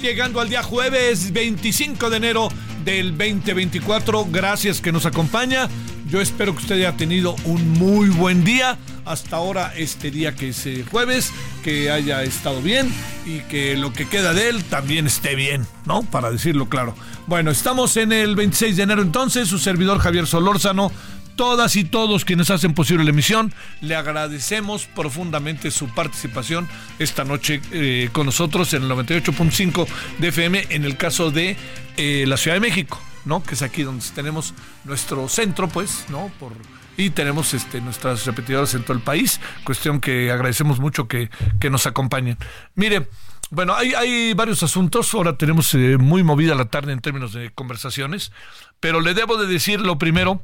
Llegando al día jueves 25 de enero del 2024. Gracias que nos acompaña. Yo espero que usted haya tenido un muy buen día hasta ahora este día que es eh, jueves, que haya estado bien y que lo que queda de él también esté bien, ¿no? Para decirlo claro. Bueno, estamos en el 26 de enero entonces, su servidor Javier Solórzano todas y todos quienes hacen posible la emisión. Le agradecemos profundamente su participación esta noche eh, con nosotros en el 98.5 de FM en el caso de eh, la Ciudad de México, ¿no? Que es aquí donde tenemos nuestro centro, pues, ¿no? Por, y tenemos este, nuestras repetidoras en todo el país, cuestión que agradecemos mucho que, que nos acompañen. Mire, bueno, hay, hay varios asuntos, ahora tenemos eh, muy movida la tarde en términos de conversaciones, pero le debo de decir lo primero,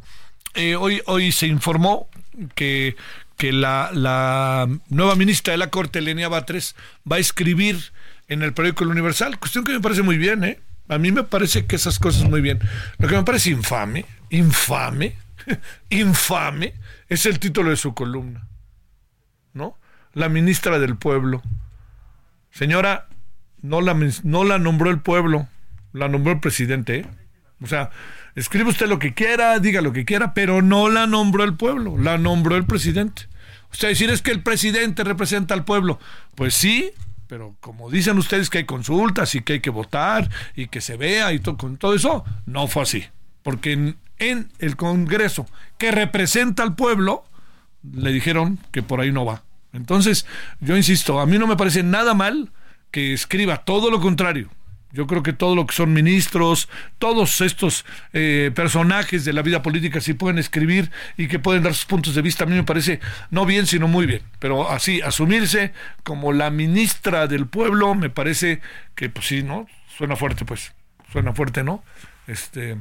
eh, hoy, hoy se informó que, que la, la, nueva ministra de la Corte, Lenia Batres, va a escribir en el periódico El Universal, cuestión que me parece muy bien, ¿eh? A mí me parece que esas cosas muy bien. Lo que me parece infame, infame, infame, es el título de su columna, ¿no? La ministra del pueblo. Señora, no la, no la nombró el pueblo, la nombró el presidente, ¿eh? O sea, escribe usted lo que quiera, diga lo que quiera, pero no la nombró el pueblo, la nombró el presidente. Usted decir es que el presidente representa al pueblo. Pues sí, pero como dicen ustedes que hay consultas y que hay que votar y que se vea y todo, con todo eso, no fue así. Porque en, en el Congreso que representa al pueblo, le dijeron que por ahí no va. Entonces, yo insisto, a mí no me parece nada mal que escriba todo lo contrario. Yo creo que todo lo que son ministros, todos estos eh, personajes de la vida política sí pueden escribir y que pueden dar sus puntos de vista. A mí me parece no bien, sino muy bien. Pero así, asumirse como la ministra del pueblo, me parece que, pues sí, ¿no? Suena fuerte, pues. Suena fuerte, ¿no? Este,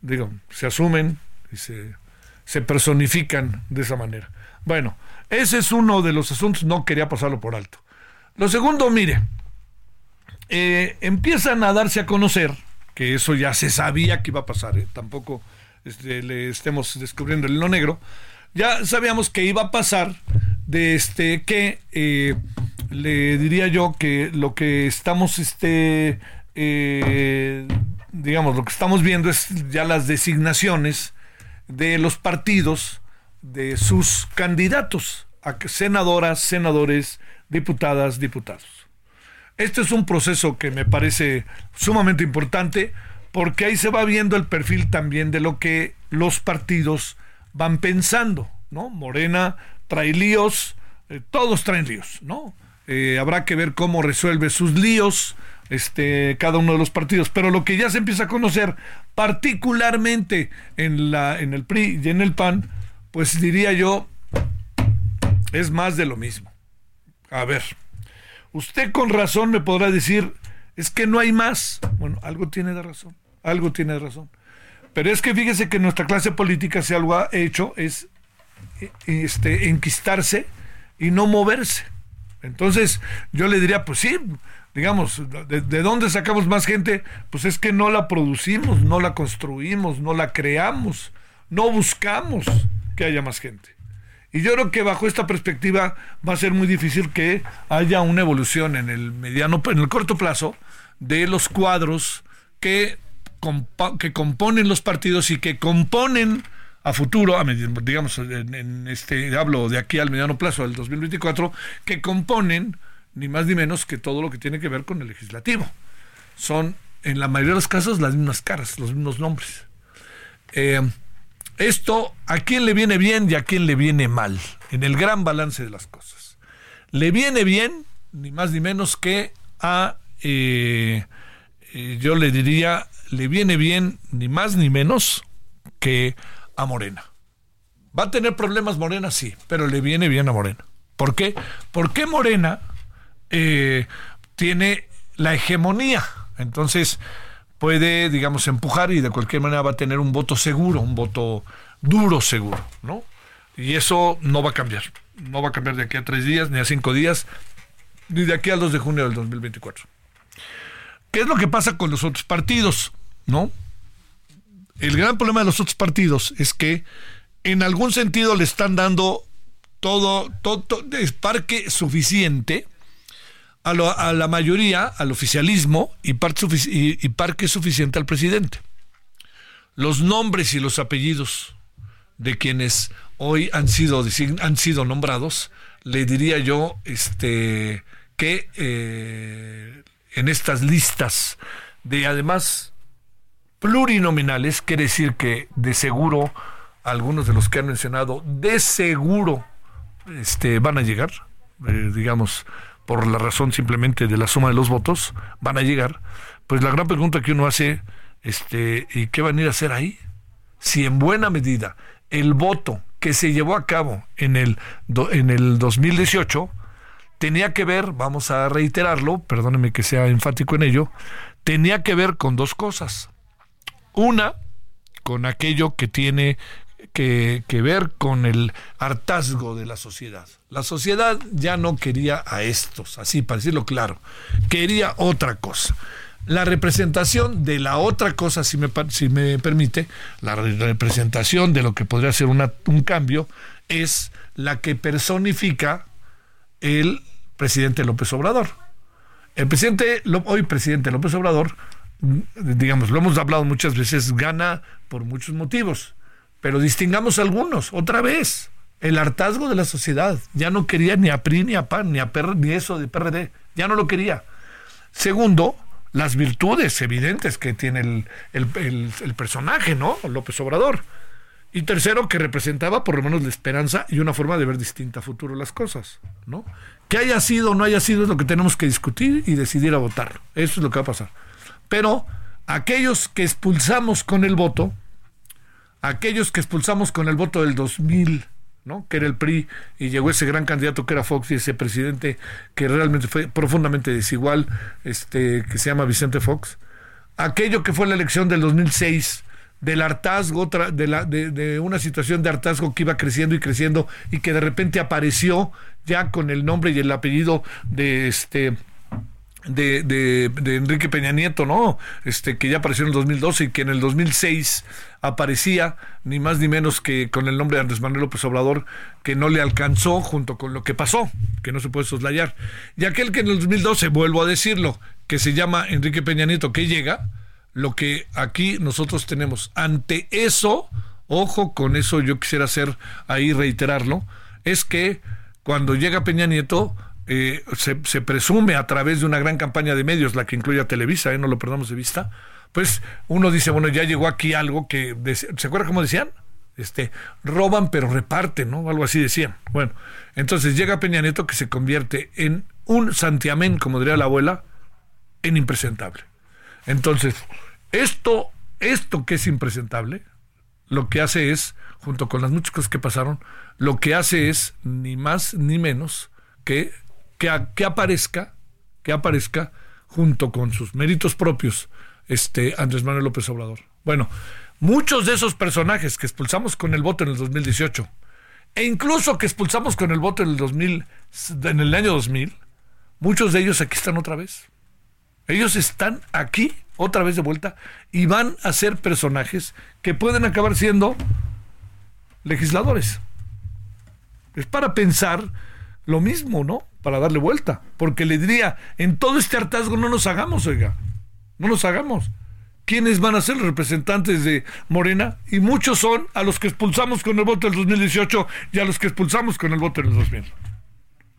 digo, se asumen y se, se personifican de esa manera. Bueno, ese es uno de los asuntos, no quería pasarlo por alto. Lo segundo, mire, eh, empiezan a darse a conocer, que eso ya se sabía que iba a pasar, ¿eh? tampoco este, le estemos descubriendo el hilo negro, ya sabíamos que iba a pasar de este que eh, le diría yo que lo que estamos este digamos lo que estamos viendo es ya las designaciones de los partidos de sus candidatos a senadoras, senadores, diputadas, diputados. Este es un proceso que me parece sumamente importante porque ahí se va viendo el perfil también de lo que los partidos van pensando, ¿no? Morena trae líos, eh, todos traen líos, ¿no? Eh, habrá que ver cómo resuelve sus líos este, cada uno de los partidos, pero lo que ya se empieza a conocer, particularmente en, la, en el PRI y en el PAN, pues diría yo, es más de lo mismo. A ver, usted con razón me podrá decir, es que no hay más. Bueno, algo tiene de razón, algo tiene de razón. Pero es que fíjese que nuestra clase política, si algo ha hecho, es este, enquistarse y no moverse. Entonces, yo le diría, pues sí, digamos, ¿de, ¿de, dónde sacamos más gente? Pues es que no la producimos, no la construimos, no la creamos, no buscamos que haya más gente. Y yo creo que bajo esta perspectiva va a ser muy difícil que haya una evolución en el mediano, en el corto plazo, de los cuadros que, que componen los partidos y que componen a futuro, digamos, en, este hablo de aquí al mediano plazo del 2024, que componen ni más ni menos que todo lo que tiene que ver con el legislativo. Son en la mayoría de los casos las mismas caras, los mismos nombres. Eh, esto, ¿a quién le viene bien y a quién le viene mal? En el gran balance de las cosas. Le viene bien, ni más ni menos que a, eh, eh, yo le diría, le viene bien, ni más ni menos que a Morena. ¿Va a tener problemas Morena? Sí, pero le viene bien a Morena. ¿Por qué? Porque Morena eh, tiene la hegemonía. Entonces, puede, digamos, empujar y de cualquier manera va a tener un voto seguro, un voto duro seguro, ¿no? Y eso no va a cambiar. No va a cambiar de aquí a tres días, ni a cinco días, ni de aquí al 2 de junio del 2024. ¿Qué es lo que pasa con los otros partidos? ¿No? El gran problema de los otros partidos es que en algún sentido le están dando todo, todo, todo parque suficiente a, lo, a, la mayoría, al oficialismo y, parque suficiente al presidente. Los nombres y los apellidos de quienes hoy han sido, han sido nombrados, le diría yo este, que eh, en estas listas de además plurinominales, quiere decir que de seguro algunos de los que han mencionado, de seguro este, van a llegar, eh, digamos, por la razón simplemente de la suma de los votos, van a llegar, pues la gran pregunta que uno hace, este, ¿y qué van a ir a hacer ahí? Si en buena medida el voto que se llevó a cabo en el, en el 2018 tenía que ver, vamos a reiterarlo, perdóneme que sea enfático en ello, tenía que ver con dos cosas. Una, con aquello que tiene que, ver con el hartazgo de la sociedad. La sociedad ya no quería a estos, así para decirlo claro, quería otra cosa. La representación de la otra cosa, si me, si me permite, la representación de lo que podría ser un cambio, es la que personifica el presidente López Obrador. El presidente, hoy presidente López Obrador, digamos, lo hemos hablado muchas veces, gana por muchos motivos pero distingamos algunos, otra vez. El hartazgo de la sociedad. Ya no quería ni a PRI, ni a PAN, ni a PR, ni eso de PRD. Ya no lo quería. Segundo, las virtudes evidentes que tiene el, el, personaje, ¿no? López Obrador. Y tercero, que representaba por lo menos la esperanza y una forma de ver distinta a futuro las cosas, ¿no? Que haya sido o no haya sido es lo que tenemos que discutir y decidir a votar. Eso es lo que va a pasar. Pero aquellos que expulsamos con el voto, aquellos que expulsamos con el voto del 2000, ¿no? que era el PRI, y llegó ese gran candidato que era Fox y ese presidente que realmente fue profundamente desigual, este, que se llama Vicente Fox, aquello que fue la elección del 2006, del hartazgo, de, la, de, de, una situación de hartazgo que iba creciendo y creciendo y que de repente apareció ya con el nombre y el apellido de este de, de, de, Enrique Peña Nieto, ¿no? Este, que ya apareció en el 2012 y que en el 2006 aparecía ni más ni menos que con el nombre de Andrés Manuel López Obrador, que no le alcanzó junto con lo que pasó, que no se puede soslayar. Y aquel que en el 2012, vuelvo a decirlo, que se llama Enrique Peña Nieto, que llega, lo que aquí nosotros tenemos ante eso, ojo con eso, yo quisiera hacer ahí reiterarlo, es que cuando llega Peña Nieto, eh, se, presume a través de una gran campaña de medios, la que incluye Televisa, eh, no lo perdamos de vista, pues uno dice, bueno, ya llegó aquí algo que, ¿se acuerda cómo decían? Este, roban pero reparten, ¿no? Algo así decían. Bueno, entonces llega Peña Nieto que se convierte en un santiamén, como diría la abuela, en impresentable. Entonces, esto, esto que es impresentable, lo que hace es, junto con las muchas cosas que pasaron, lo que hace es ni más ni menos que que, aparezca, que aparezca junto con sus méritos propios, este Andrés Manuel López Obrador. Bueno, muchos de esos personajes que expulsamos con el voto en el 2018 e incluso que expulsamos con el voto en el 2000 en el año 2000, muchos de ellos aquí están otra vez. Ellos están aquí otra vez de vuelta y van a ser personajes que pueden acabar siendo legisladores. Es para pensar lo mismo, ¿no? Para darle vuelta. Porque le diría, en todo este hartazgo no nos hagamos, oiga. No nos hagamos. ¿Quiénes van a ser los representantes de Morena? Y muchos son a los que expulsamos con el voto del 2018 y a los que expulsamos con el voto del 2000.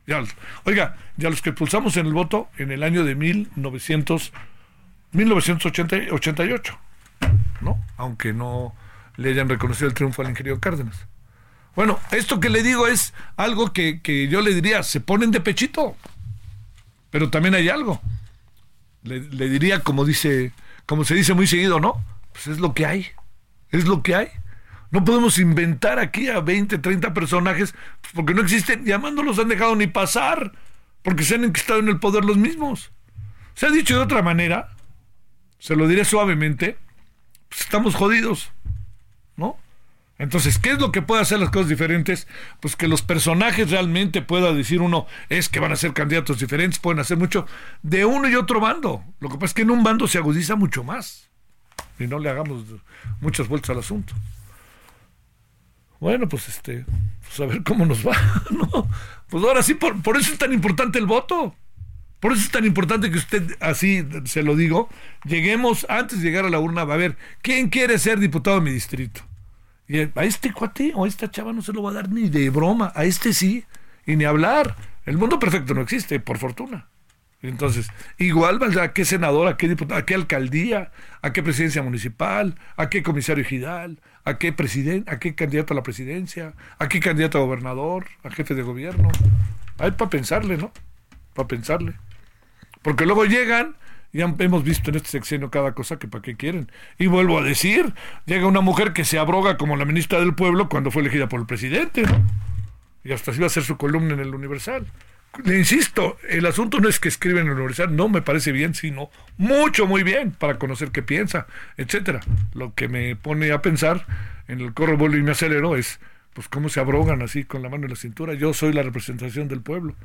Ya, oiga, ya los que expulsamos en el voto en el año de 1900, 1988, ¿no? Aunque no le hayan reconocido el triunfo al ingeniero Cárdenas. Bueno, esto que le digo es algo que, que yo le diría, se ponen de pechito, pero también hay algo. Le, diría, como dice, como se dice muy seguido, ¿no? Pues es lo que hay, es lo que hay. No podemos inventar aquí a 20, 30 personajes pues porque no existen, llamándolos han dejado ni pasar, porque se han estado en el poder los mismos. Se ha dicho de otra manera, se lo diré suavemente, pues estamos jodidos, ¿no? Entonces, ¿qué es lo que puede hacer las cosas diferentes? Pues que los personajes realmente pueda decir uno, es que van a ser candidatos diferentes, pueden hacer mucho de uno y otro bando. Lo que pasa es que en un bando se agudiza mucho más. Y no le hagamos muchas vueltas al asunto. Bueno, pues este, pues a ver cómo nos va, ¿no? Pues ahora sí, por, por eso es tan importante el voto. Por eso es tan importante que usted, así se lo digo, lleguemos antes de llegar a la urna, a ver, ¿quién quiere ser diputado de mi distrito? A este cuate o a esta chava no se lo va a dar ni de broma, a este sí, y ni hablar. El mundo perfecto no existe, por fortuna. Entonces, igual a qué senador, a qué diputado, a qué alcaldía, a qué presidencia municipal, a qué comisario ejidal, a qué presidente, a qué candidato a la presidencia, a qué candidato a gobernador, a jefe de gobierno. Hay para pensarle, ¿no? Para pensarle. Porque luego llegan ya hemos visto en este sexenio cada cosa que para qué quieren. Y vuelvo a decir, llega una mujer que se abroga como la ministra del pueblo cuando fue elegida por el presidente. Y hasta así va a ser su columna en el Universal. Le insisto, el asunto no es que escribe en el Universal, no me parece bien, sino mucho, muy bien, para conocer qué piensa, etcétera. Lo que me pone a pensar en el corro vuelo y me acelero es, pues cómo se abrogan así con la mano en la cintura. Yo soy la representación del pueblo.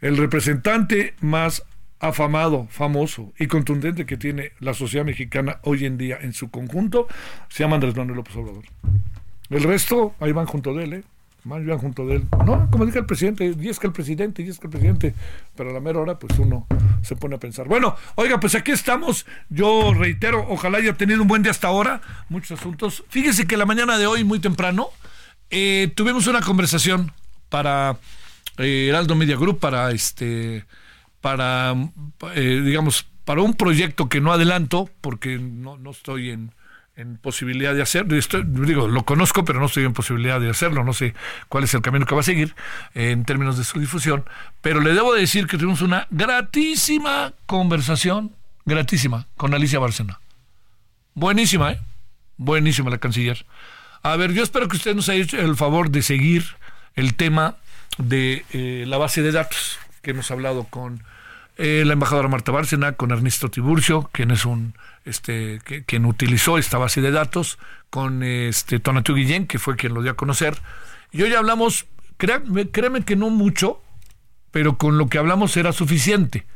El representante más afamado, famoso y contundente que tiene la sociedad mexicana hoy en día en su conjunto se llama Andrés Manuel López Obrador. El resto, ahí van junto de él, ¿eh? Van junto de él. No, como dice el presidente, y es que el presidente, y es que el presidente, pero a la mera hora, pues uno se pone a pensar. Bueno, oiga, pues aquí estamos. Yo reitero, ojalá haya tenido un buen día hasta ahora. Muchos asuntos. Fíjese que la mañana de hoy, muy temprano, eh, tuvimos una conversación para eh, Heraldo Media Group, para este para, eh, digamos, para un proyecto que no adelanto, porque no, no estoy en, en posibilidad de hacerlo. digo, lo conozco, pero no estoy en posibilidad de hacerlo. No sé cuál es el camino que va a seguir eh, en términos de su difusión. Pero le debo decir que tuvimos una gratísima conversación, gratísima, con Alicia Bárcena. Buenísima, ¿eh? Buenísima la canciller. A ver, yo espero que usted nos haya hecho el favor de seguir el tema de eh, la base de datos que hemos hablado con eh, la embajadora Marta Bárcena, con Ernesto Tiburcio, quien es un este quien utilizó esta base de datos, con este Tonatiuh Guillén, que fue quien lo dio a conocer. Y hoy hablamos, créeme, créeme que no mucho, pero con lo que hablamos era suficiente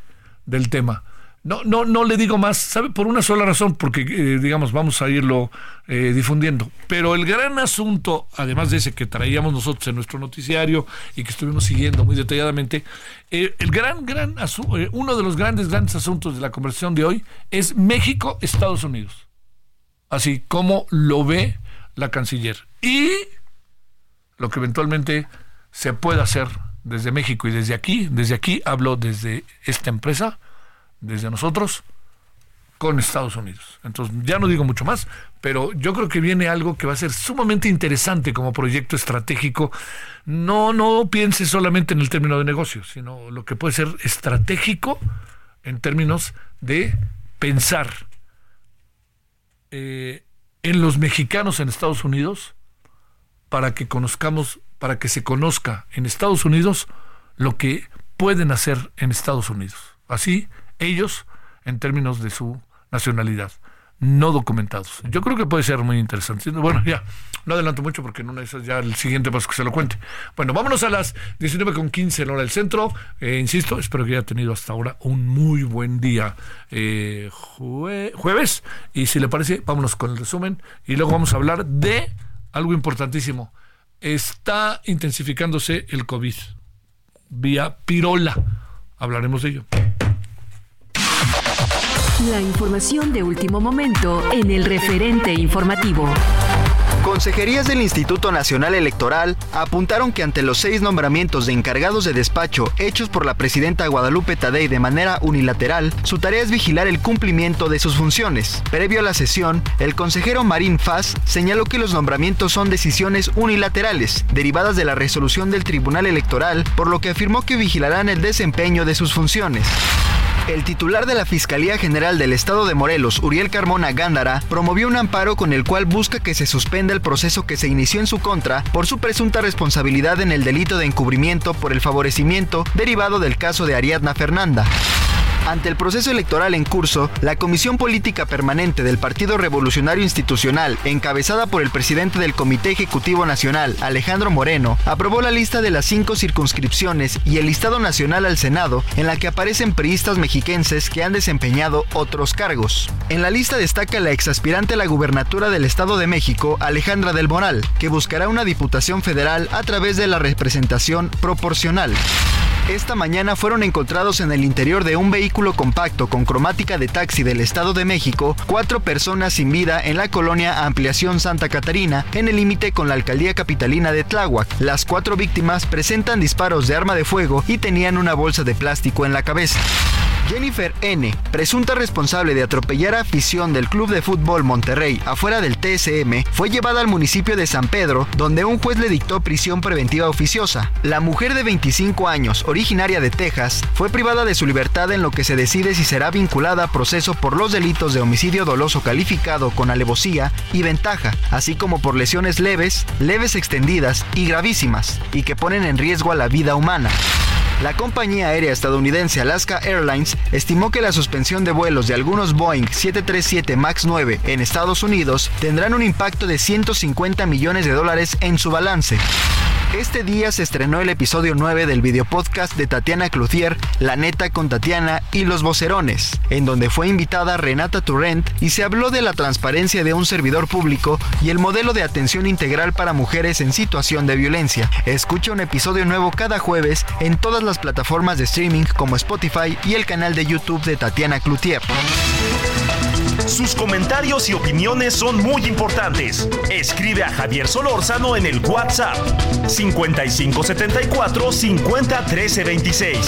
del tema. No, no, no le digo más, ¿sabe? Por una sola razón, porque, eh, digamos, vamos a irlo eh, difundiendo. Pero el gran asunto, además de ese que traíamos nosotros en nuestro noticiario y que estuvimos siguiendo muy detalladamente, eh, el gran, gran uno de los grandes, grandes asuntos de la conversación de hoy es México-Estados Unidos. Así como lo ve la canciller. Y lo que eventualmente se pueda hacer desde México y desde aquí, desde aquí hablo desde esta empresa, desde nosotros, con Estados Unidos. Entonces, ya no digo mucho más, pero yo creo que viene algo que va a ser sumamente interesante como proyecto estratégico. No, no piense solamente en el término de negocio, sino lo que puede ser estratégico en términos de pensar eh, en los mexicanos en Estados Unidos para que conozcamos, para que se conozca en Estados Unidos lo que pueden hacer en Estados Unidos. Así, ellos, en términos de su nacionalidad, no documentados. Yo creo que puede ser muy interesante. Bueno, ya, no adelanto mucho porque en una de esas ya el siguiente paso que se lo cuente. Bueno, vámonos a las 19.15 en hora del centro. Eh, insisto, espero que haya tenido hasta ahora un muy buen día eh, jueves. Y si le parece, vámonos con el resumen y luego vamos a hablar de algo importantísimo. Está intensificándose el COVID vía pirola. Hablaremos de ello. La información de último momento en el referente informativo. Consejerías del Instituto Nacional Electoral apuntaron que ante los seis nombramientos de encargados de despacho hechos por la presidenta Guadalupe Tadei de manera unilateral, su tarea es vigilar el cumplimiento de sus funciones. Previo a la sesión, el consejero Marín Faz señaló que los nombramientos son decisiones unilaterales, derivadas de la resolución del Tribunal Electoral, por lo que afirmó que vigilarán el desempeño de sus funciones. El titular de la Fiscalía General del Estado de Morelos, Uriel Carmona Gándara, promovió un amparo con el cual busca que se suspenda el proceso que se inició en su contra por su presunta responsabilidad en el delito de encubrimiento por el favorecimiento derivado del caso de Ariadna Fernanda. Ante el proceso electoral en curso, la Comisión Política Permanente del Partido Revolucionario Institucional, encabezada por el presidente del Comité Ejecutivo Nacional, Alejandro Moreno, aprobó la lista de las cinco circunscripciones y el listado nacional al Senado, en la que aparecen priistas mexiquenses que han desempeñado otros cargos. En la lista destaca la exaspirante a la gubernatura del Estado de México, Alejandra del Moral, que buscará una diputación federal a través de la representación proporcional. Esta mañana fueron encontrados en el interior de un vehículo compacto con cromática de taxi del Estado de México cuatro personas sin vida en la colonia Ampliación Santa Catarina, en el límite con la alcaldía capitalina de Tláhuac. Las cuatro víctimas presentan disparos de arma de fuego y tenían una bolsa de plástico en la cabeza. Jennifer N., presunta responsable de atropellar a afición del Club de Fútbol Monterrey afuera del TSM, fue llevada al municipio de San Pedro, donde un juez le dictó prisión preventiva oficiosa. La mujer de 25 años, originaria de Texas, fue privada de su libertad en lo que se decide si será vinculada a proceso por los delitos de homicidio doloso calificado con alevosía y ventaja, así como por lesiones leves, leves extendidas y gravísimas, y que ponen en riesgo a la vida humana. La compañía aérea estadounidense Alaska Airlines estimó que la suspensión de vuelos de algunos Boeing 737 MAX 9 en Estados Unidos tendrán un impacto de 150 millones de dólares en su balance. Este día se estrenó el episodio 9 del videopodcast de Tatiana Cloutier, La Neta con Tatiana y Los Vocerones, en donde fue invitada Renata Turrent y se habló de la transparencia de un servidor público y el modelo de atención integral para mujeres en situación de violencia. Escucha un episodio nuevo cada jueves en todas las plataformas de streaming como Spotify y el canal de YouTube de Tatiana Cloutier. Sus comentarios y opiniones son muy importantes. Escribe a Javier Solórzano en el WhatsApp 5574 50 13 26.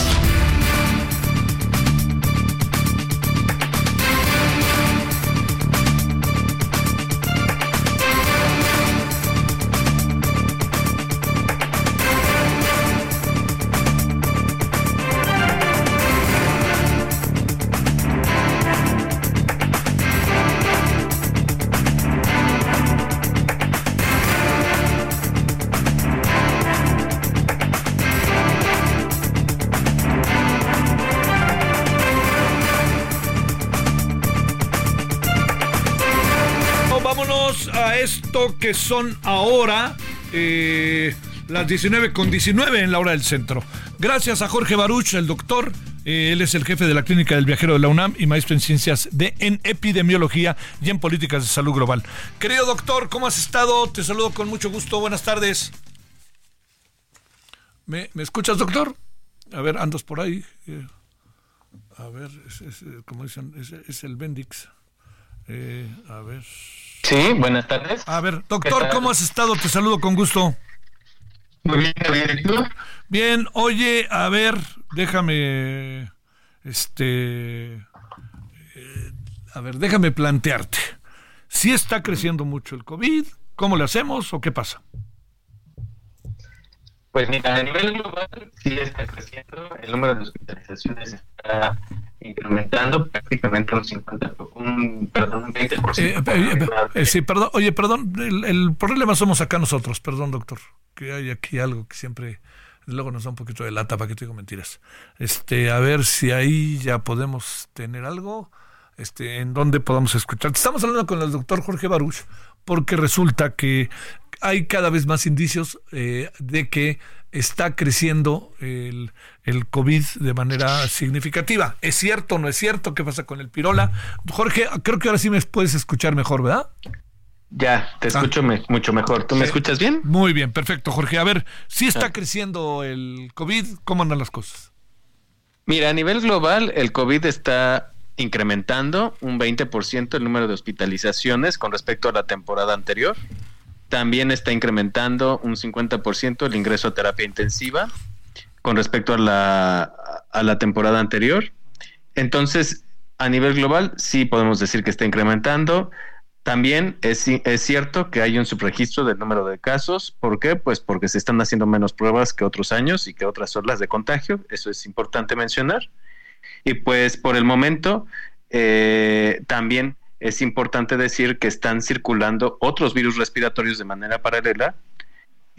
Que son ahora eh, las 19 con 19 en la hora del centro. Gracias a Jorge Baruch, el doctor. Eh, él es el jefe de la Clínica del Viajero de la UNAM y maestro en ciencias de en epidemiología y en políticas de salud global. Querido doctor, ¿cómo has estado? Te saludo con mucho gusto. Buenas tardes. ¿Me, me escuchas, doctor? A ver, andas por ahí. Eh, a ver, es, como dicen, es, el Bendix. A ver. Sí, buenas tardes. A ver, doctor, ¿cómo has estado? Te saludo con gusto. Muy bien, bien. Bien, oye, a ver, déjame, este, eh, a ver, déjame plantearte. Si está creciendo mucho el COVID, ¿cómo le hacemos o qué pasa? Pues mira, a nivel global sí está creciendo, el número de hospitalizaciones está incrementando prácticamente un 50, un, perdón, un 20%. Eh, eh, eh, sí, perdón, oye, perdón, el, el, problema somos acá nosotros, perdón, doctor, que hay aquí algo que siempre luego nos da un poquito de lata para que te digo mentiras. Este, a ver si ahí ya podemos tener algo, este, en donde podamos escuchar. Estamos hablando con el doctor Jorge Baruch, porque resulta que hay cada vez más indicios eh, de que está creciendo el, el, COVID de manera significativa. ¿Es cierto o no es cierto? ¿Qué pasa con el pirola? Jorge, creo que ahora sí me puedes escuchar mejor, ¿verdad? Ya, te escucho me, mucho mejor. ¿Tú me escuchas bien? Muy bien, perfecto, Jorge. A ver, si está creciendo el COVID, ¿cómo andan las cosas? Mira, a nivel global, el COVID está incrementando un 20% el número de hospitalizaciones con respecto a la temporada anterior. También está incrementando un 50% el ingreso a terapia intensiva con respecto a la, a la temporada anterior. Entonces, a nivel global, sí podemos decir que está incrementando. También es, es, cierto que hay un subregistro del número de casos. ¿Por qué? Pues porque se están haciendo menos pruebas que otros años y que otras olas de contagio. Eso es importante mencionar. Y pues por el momento eh, también es importante decir que están circulando otros virus respiratorios de manera paralela,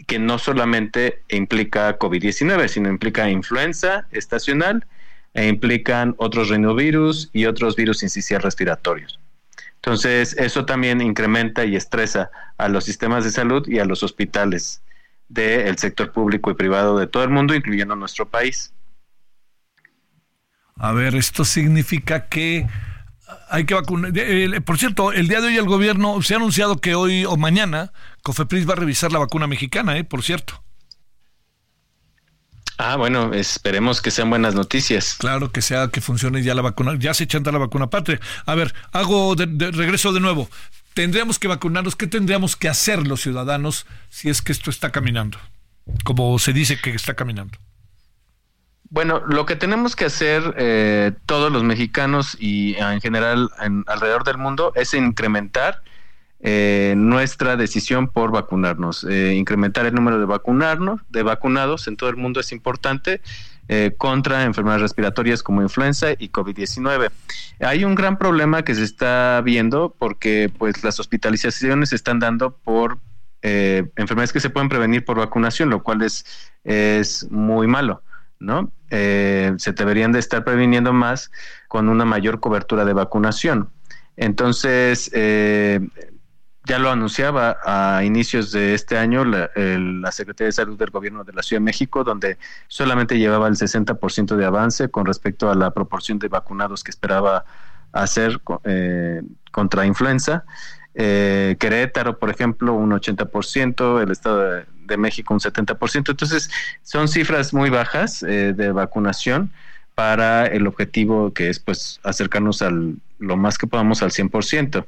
que no solamente implica COVID-19, sino implica influenza estacional e implican otros rinovirus y otros virus incisionales respiratorios. Entonces, eso también incrementa y estresa a los sistemas de salud y a los hospitales del sector público y privado de todo el mundo, incluyendo nuestro país. A ver, esto significa que hay que vacunar. Por cierto, el día de hoy el gobierno se ha anunciado que hoy o mañana Cofepris va a revisar la vacuna mexicana, ¿eh? Por cierto. Ah, bueno, esperemos que sean buenas noticias. Claro que sea, que funcione ya la vacuna, ya se chanta la vacuna patria. A ver, hago de, de, regreso de nuevo. Tendríamos que vacunarnos, ¿qué tendríamos que hacer los ciudadanos si es que esto está caminando? Como se dice que está caminando. Bueno, lo que tenemos que hacer eh, todos los mexicanos y en general en, alrededor del mundo es incrementar eh, nuestra decisión por vacunarnos. Eh, incrementar el número de vacunarnos, de vacunados en todo el mundo es importante eh, contra enfermedades respiratorias como influenza y COVID-19. Hay un gran problema que se está viendo porque pues las hospitalizaciones se están dando por enfermedades que se pueden prevenir por vacunación, lo cual es, es muy malo. ¿No? Eh, se deberían de estar previniendo más con una mayor cobertura de vacunación. Entonces, eh, ya lo anunciaba a inicios de este año la, Secretaría de Salud del Gobierno de la Ciudad de México, donde solamente llevaba el 60% de avance con respecto a la proporción de vacunados que esperaba hacer eh, contra influenza. Eh, Querétaro, por ejemplo, un 80%, el Estado de, México un 70%. Entonces, son cifras muy bajas eh, de vacunación para el objetivo que es pues acercarnos al lo más que podamos al 100%.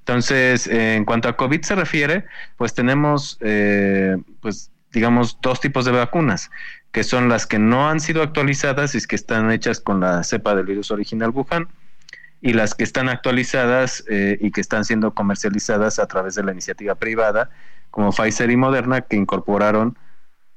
Entonces, eh, en cuanto a COVID se refiere, pues tenemos, eh, pues digamos, dos tipos de vacunas, que son las que no han sido actualizadas y que están hechas con la cepa del virus original Wuhan, y las que están actualizadas eh, y que están siendo comercializadas a través de la iniciativa privada, como Pfizer y Moderna, que incorporaron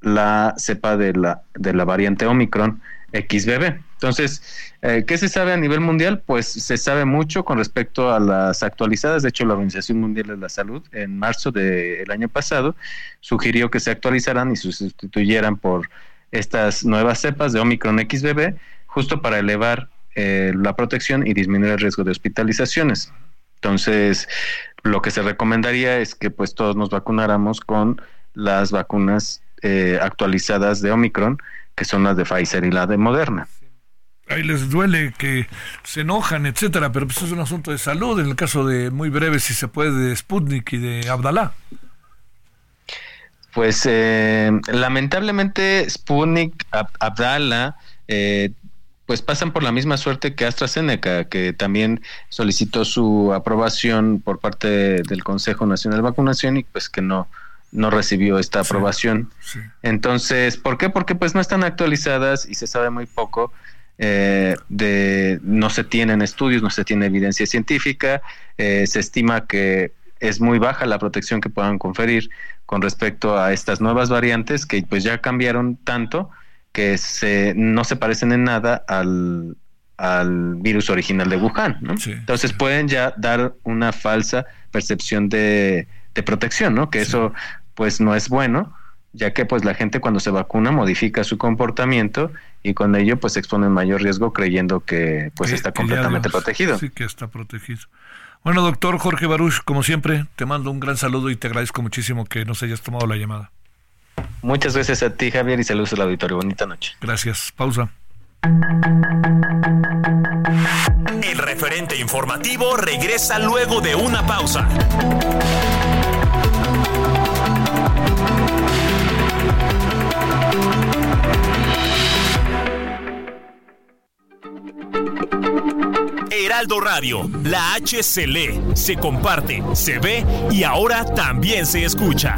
la cepa de la, de la variante Omicron XBB. Entonces, eh, ¿qué se sabe a nivel mundial? Pues se sabe mucho con respecto a las actualizadas. De hecho, la Organización Mundial de la Salud en marzo del año pasado sugirió que se actualizaran y sustituyeran por estas nuevas cepas de Omicron XBB, justo para elevar eh, la protección y disminuir el riesgo de hospitalizaciones. Entonces, lo que se recomendaría es que pues todos nos vacunáramos con las vacunas eh, actualizadas de Omicron, que son las de Pfizer y la de Moderna. Ahí les duele que se enojan, etcétera, pero pues es un asunto de salud. En el caso de muy breve, si se puede, de Sputnik y de Abdalá. Pues eh, lamentablemente Sputnik, Ab Abdala, eh, pues pasan por la misma suerte que AstraZeneca, que también solicitó su aprobación por parte del Consejo Nacional de Vacunación y pues que no, no recibió esta aprobación. Entonces, ¿por qué? Porque pues no están actualizadas y se sabe muy poco. Eh, de no se tienen estudios, no se tiene evidencia científica, eh, se estima que es muy baja la protección que puedan conferir con respecto a estas nuevas variantes que pues ya cambiaron tanto que se, no se parecen en nada al, al virus original de Wuhan. ¿no? Entonces pueden ya dar una falsa percepción de, de protección, ¿no? que eso pues no es bueno ya que pues la gente cuando se vacuna modifica su comportamiento y con ello pues se expone mayor riesgo creyendo que pues está completamente protegido. Sí, que está protegido. Bueno, doctor Jorge Baruch, como siempre, te mando un gran saludo y te agradezco muchísimo que nos hayas tomado la llamada. Muchas gracias a ti, Javier, y saludos al auditorio. Bonita noche. Gracias. Pausa. El referente informativo regresa luego de una pausa. Heraldo Radio, la H se lee, se comparte, se ve y ahora también se escucha.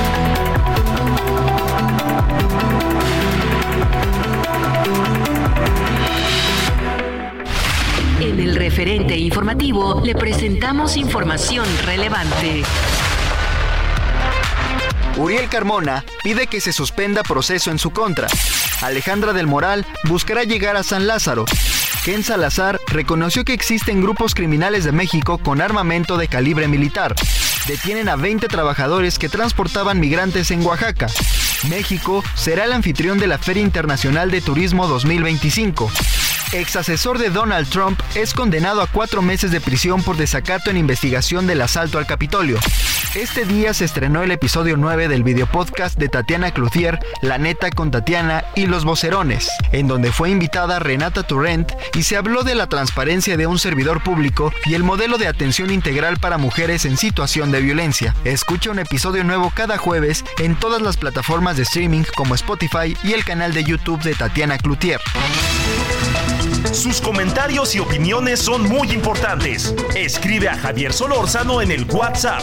Referente informativo le presentamos información relevante. Uriel Carmona pide que se suspenda proceso en su contra. Alejandra del Moral buscará llegar a San Lázaro. Ken Salazar reconoció que existen grupos criminales de México con armamento de calibre militar. Detienen a 20 trabajadores que transportaban migrantes en Oaxaca. México será el anfitrión de la Feria Internacional de Turismo 2025. Ex asesor de Donald Trump es condenado a cuatro meses de prisión por desacato en investigación del asalto al Capitolio. Este día se estrenó el episodio 9 del videopodcast de Tatiana Cloutier, La Neta con Tatiana y Los Vocerones, en donde fue invitada Renata Turrent y se habló de la transparencia de un servidor público y el modelo de atención integral para mujeres en situación de violencia. Escucha un episodio nuevo cada jueves en todas las plataformas de streaming como Spotify y el canal de YouTube de Tatiana Cloutier. Sus comentarios y opiniones son muy importantes. Escribe a Javier Solórzano en el WhatsApp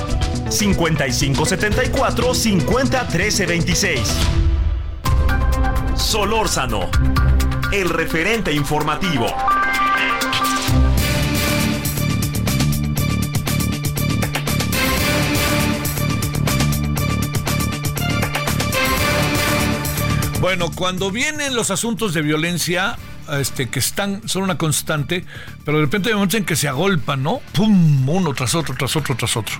5574 50 13 26. Solórzano, el referente informativo. Bueno, cuando vienen los asuntos de violencia, este, que están, son una constante, pero de repente hay momentos en que se agolpan, ¿no? ¡Pum! Uno tras otro, tras otro, tras otro.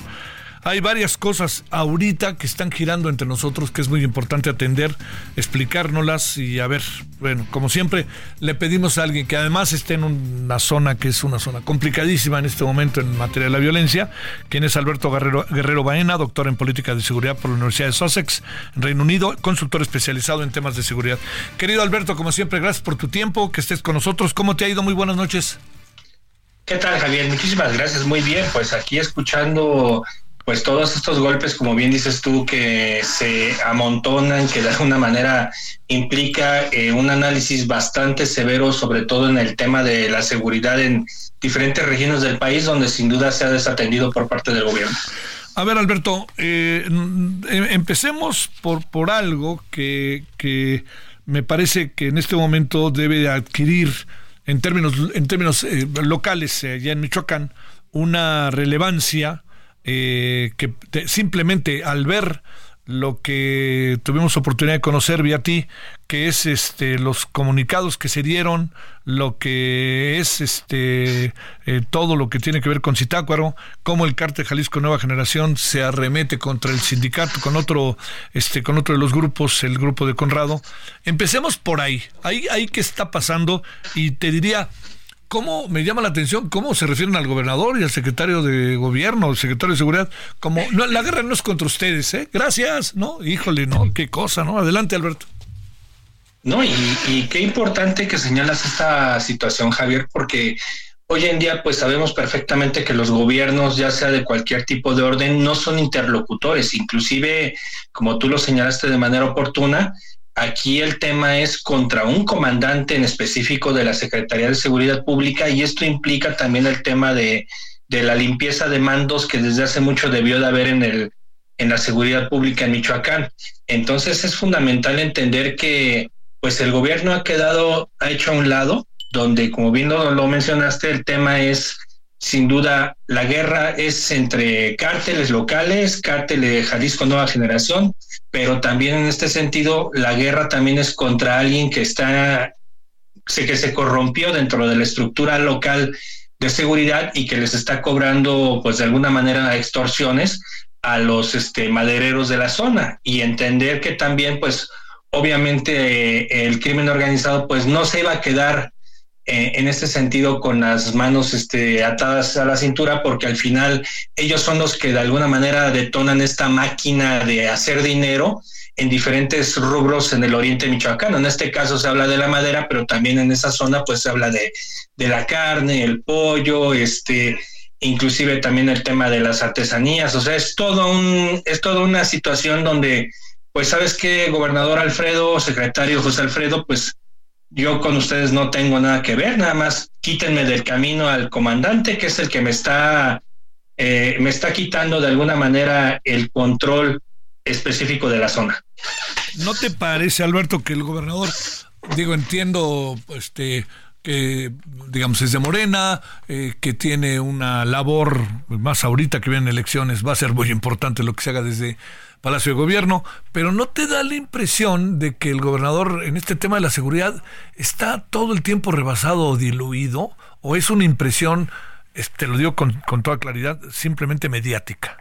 Hay varias cosas ahorita que están girando entre nosotros que es muy importante atender, explicárnoslas y a ver, bueno, como siempre, le pedimos a alguien que además esté en una zona que es una zona complicadísima en este momento en materia de la violencia, quien es Alberto Guerrero, Guerrero Baena, doctor en política de seguridad por la Universidad de Sussex, Reino Unido, consultor especializado en temas de seguridad. Querido Alberto, como siempre, gracias por tu tiempo, que estés con nosotros. ¿Cómo te ha ido? Muy buenas noches. ¿Qué tal, Javier? Muchísimas gracias. Muy bien, pues aquí escuchando pues todos estos golpes, como bien dices tú, que se amontonan, que de alguna manera implica eh, un análisis bastante severo, sobre todo en el tema de la seguridad en diferentes regiones del país, donde sin duda se ha desatendido por parte del gobierno. A ver, Alberto, eh, em, empecemos por, por algo que, que me parece que en este momento debe adquirir en términos, en términos eh, locales, allá en Michoacán, una relevancia eh, que simplemente al ver lo que tuvimos oportunidad de conocer vía ti, que es este los comunicados que se dieron, lo que es este eh, todo lo que tiene que ver con Citácuaro, cómo el cártel Jalisco Nueva Generación se arremete contra el sindicato con otro este con otro de los grupos, el grupo de Conrado. Empecemos por ahí. Ahí ahí qué está pasando y te diría ¿cómo me llama la atención cómo se refieren al gobernador y al secretario de gobierno, el secretario de seguridad? Como, la guerra no es contra ustedes, ¿eh? Gracias, ¿no? Híjole, ¿no? Qué cosa, ¿no? Adelante, Alberto. No, y, y qué importante que señalas esta situación, Javier, porque Hoy en día, pues sabemos perfectamente que los gobiernos, ya sea de cualquier tipo de orden, no son interlocutores. Inclusive, como tú lo señalaste de manera oportuna, aquí el tema es contra un comandante en específico de la Secretaría de Seguridad Pública y esto implica también el tema de, de la limpieza de mandos que desde hace mucho debió de haber en el en la seguridad pública en Michoacán. Entonces es fundamental entender que pues el gobierno ha quedado, ha hecho a un lado donde, como bien lo, mencionaste, el tema es, sin duda, la guerra es entre cárteles locales, cárteles de Jalisco Nueva Generación, pero también en este sentido, la guerra también es contra alguien que está, que se corrompió dentro de la estructura local de seguridad y que les está cobrando, pues de alguna manera, extorsiones a los este, madereros de la zona. Y entender que también, pues, obviamente el crimen organizado, pues no se iba a quedar eh, en este sentido con las manos este, atadas a la cintura, porque al final ellos son los que de alguna manera detonan esta máquina de hacer dinero en diferentes rubros en el oriente michoacano. En este caso se habla de la madera, pero también en esa zona pues se habla de, de la carne, el pollo, este, inclusive también el tema de las artesanías. O sea, es todo un, es toda una situación donde, pues sabes que gobernador Alfredo, secretario José Alfredo, pues yo con ustedes no tengo nada que ver, nada más quítenme del camino al comandante, que es el que me está, eh, me está quitando de alguna manera el control específico de la zona. ¿No te parece, Alberto, que el gobernador, digo, entiendo, este, que digamos es de Morena, eh, que tiene una labor, más ahorita que vienen elecciones, va a ser muy importante lo que se haga desde Palacio de Gobierno, pero ¿no te da la impresión de que el gobernador en este tema de la seguridad está todo el tiempo rebasado o diluido? ¿O es una impresión, te lo digo con, con toda claridad, simplemente mediática?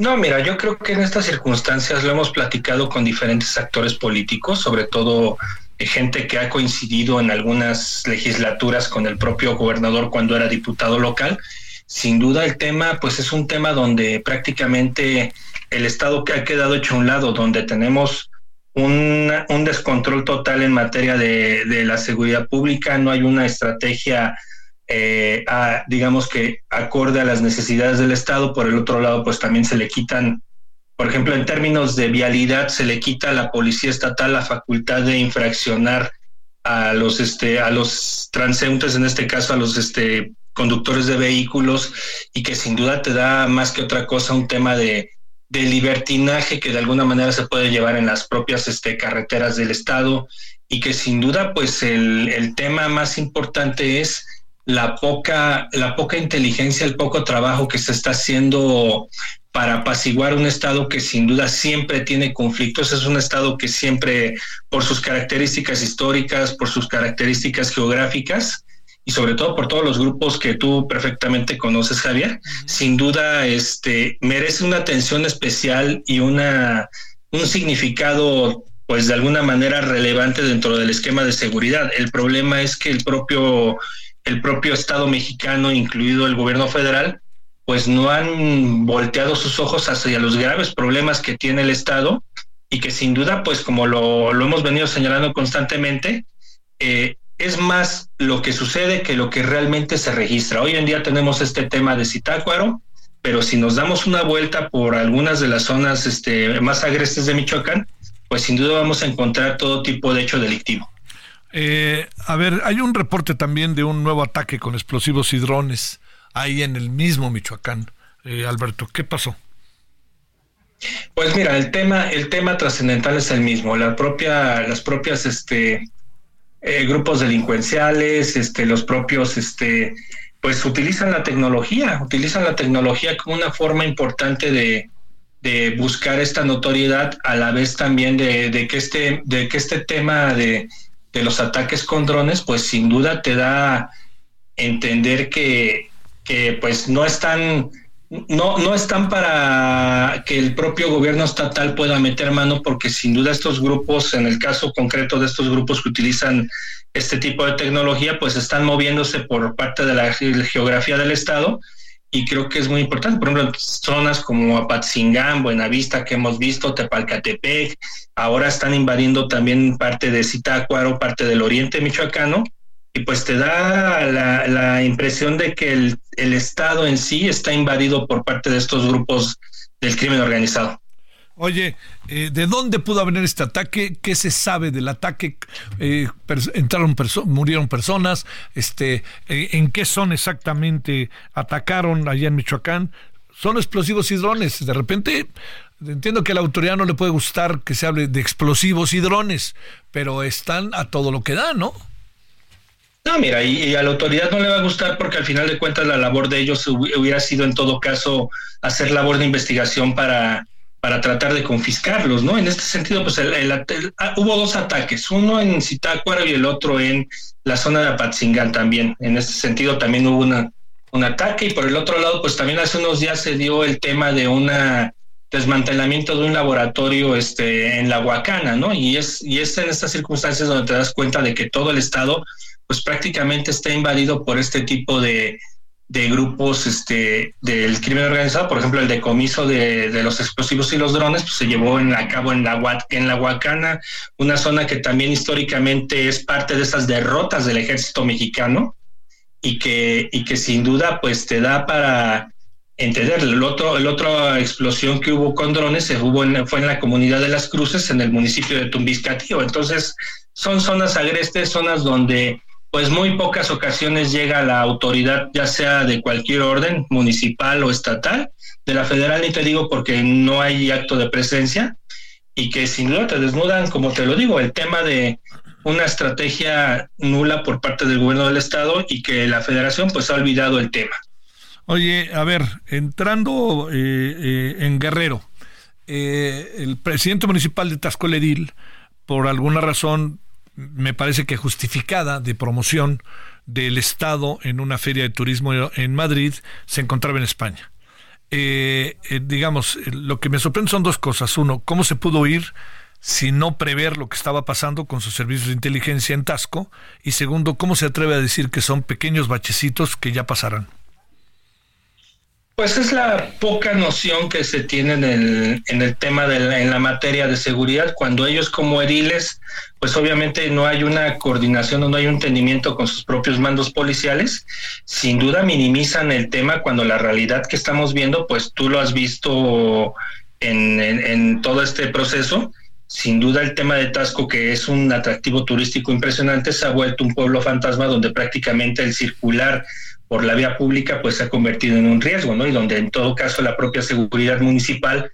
No, mira, yo creo que en estas circunstancias lo hemos platicado con diferentes actores políticos, sobre todo eh, gente que ha coincidido en algunas legislaturas con el propio gobernador cuando era diputado local. Sin duda el tema, pues es un tema donde prácticamente el Estado que ha quedado hecho a un lado, donde tenemos un, un descontrol total en materia de, de, la seguridad pública, no hay una estrategia, eh, digamos que acorde a las necesidades del Estado, por el otro lado, pues también se le quitan, por ejemplo, en términos de vialidad, se le quita a la Policía Estatal la facultad de infraccionar a los, este, a los transeúntes, en este caso a los este, conductores de vehículos, y que sin duda te da más que otra cosa un tema de de libertinaje que de alguna manera se puede llevar en las propias este, carreteras del Estado y que sin duda pues el, el tema más importante es la poca, la poca inteligencia, el poco trabajo que se está haciendo para apaciguar un estado que sin duda siempre tiene conflictos, es un estado que siempre, por sus características históricas, por sus características geográficas, y sobre todo por todos los grupos que tú perfectamente conoces, Javier, sin duda este, merece una atención especial y una, un significado pues de alguna manera relevante dentro del esquema de seguridad. El problema es que el propio, el propio Estado mexicano, incluido el gobierno federal, pues no han volteado sus ojos hacia los graves problemas que tiene el Estado y que sin duda, pues como lo, lo hemos venido señalando constantemente, eh, es más lo que sucede que lo que realmente se registra. Hoy en día tenemos este tema de Citácuaro, pero si nos damos una vuelta por algunas de las zonas este, más agrestes de Michoacán, pues sin duda vamos a encontrar todo tipo de hecho delictivo. Eh, a ver, hay un reporte también de un nuevo ataque con explosivos y drones ahí en el mismo Michoacán. Eh, Alberto, ¿qué pasó? Pues mira, el tema, el tema trascendental es el mismo. La propia, las propias este, eh, grupos delincuenciales, este, los propios, este, pues utilizan la tecnología, utilizan la tecnología como una forma importante de, de buscar esta notoriedad, a la vez también de, de, que este, de que este tema de, de los ataques con drones, pues sin duda te da entender que, que pues no están no, no están para que el propio gobierno estatal pueda meter mano, porque sin duda estos grupos, en el caso concreto de estos grupos que utilizan este tipo de tecnología, pues están moviéndose por parte de la geografía del estado y creo que es muy importante. Por ejemplo, zonas como Apatzingán, Buenavista, que hemos visto, Tepalcatepec, ahora están invadiendo también parte de Zitácuaro, parte del oriente michoacano, y pues te da la, impresión de que el, el, Estado en sí está invadido por parte de estos grupos del crimen organizado. Oye, eh, ¿de dónde pudo venir este ataque? ¿Qué se sabe del ataque? Eh, entraron murieron personas. Este, eh, ¿En qué son exactamente atacaron allá en Michoacán? Son explosivos y drones. De repente, entiendo que a la autoridad no le puede gustar que se hable de explosivos y drones, pero están a todo lo que dan, ¿no? No, mira, y, a la autoridad no le va a gustar porque al final de cuentas la labor de ellos hubiera sido en todo caso hacer labor de investigación para, para tratar de confiscarlos, ¿no? En este sentido, pues ah, hubo dos ataques, uno en Zitácuaro y el otro en la zona de Apatzingán también. En este sentido también hubo una, un ataque y por el otro lado, pues también hace unos días se dio el tema de una desmantelamiento de un laboratorio este, en la Huacana, ¿no? Y es, y es en estas circunstancias donde te das cuenta de que todo el Estado pues prácticamente está invadido por este tipo de, de grupos este, del crimen organizado, por ejemplo, el decomiso de, de los explosivos y los drones, pues se llevó en, a cabo en la, en la Huacana, una zona que también históricamente es parte de esas derrotas del ejército mexicano y que, y que sin duda pues te da para entender. El otro, el otra explosión que hubo con drones se hubo fue en la comunidad de Las Cruces, en el municipio de Tumbiscatío. Entonces, son zonas agrestes, zonas donde pues muy pocas ocasiones llega la autoridad, ya sea de cualquier orden, municipal o estatal, de la federal ni te digo porque no hay acto de presencia y que sin duda te desnudan, como te lo digo, el tema de una estrategia nula por parte del gobierno del estado y que la federación pues ha olvidado el tema. Oye, a ver, entrando eh, eh, en Guerrero, eh, el presidente municipal de Tascoledil, por alguna razón, me parece que justificada de promoción del Estado en una feria de turismo en Madrid, se encontraba en España. Eh, eh, digamos, lo que me sorprende son dos cosas. Uno, cómo se pudo ir sin no prever lo que estaba pasando con sus servicios de inteligencia en Tasco. Y segundo, cómo se atreve a decir que son pequeños bachecitos que ya pasarán. Pues es la poca noción que se tiene en el, en el tema de la, en la materia de seguridad, cuando ellos como ediles, pues obviamente no hay una coordinación o no hay un entendimiento con sus propios mandos policiales, sin duda minimizan el tema cuando la realidad que estamos viendo, pues tú lo has visto en, en todo este proceso, sin duda el tema de Tasco, que es un atractivo turístico impresionante, se ha vuelto un pueblo fantasma donde prácticamente el circular por la vía pública pues se ha convertido en un riesgo, ¿no? Y donde en todo caso la propia seguridad municipal,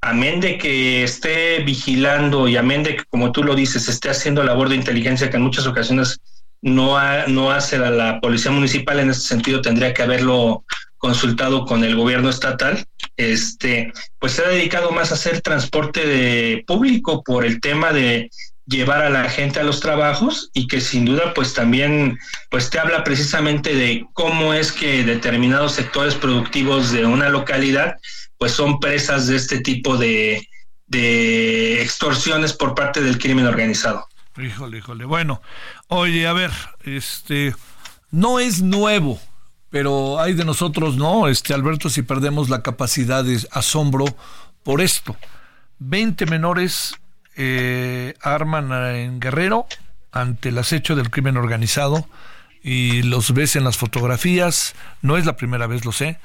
amén de que esté vigilando y amén de que, como tú lo dices, esté haciendo labor de inteligencia que en muchas ocasiones no, no hace la, la policía municipal, en ese sentido tendría que haberlo consultado con el gobierno estatal, este, pues se ha dedicado más a hacer transporte de público por el tema de llevar a la gente a los trabajos y que sin duda pues también pues te habla precisamente de cómo es que determinados sectores productivos de una localidad pues son presas de este tipo de, de extorsiones por parte del crimen organizado. Híjole, híjole. Bueno, oye, a ver, este no es nuevo, pero hay de nosotros, ¿no? Este Alberto, si perdemos la capacidad de asombro por esto. 20 menores eh, arman en Guerrero ante el acecho del crimen organizado y los ves en las fotografías, no es la primera vez, lo sé.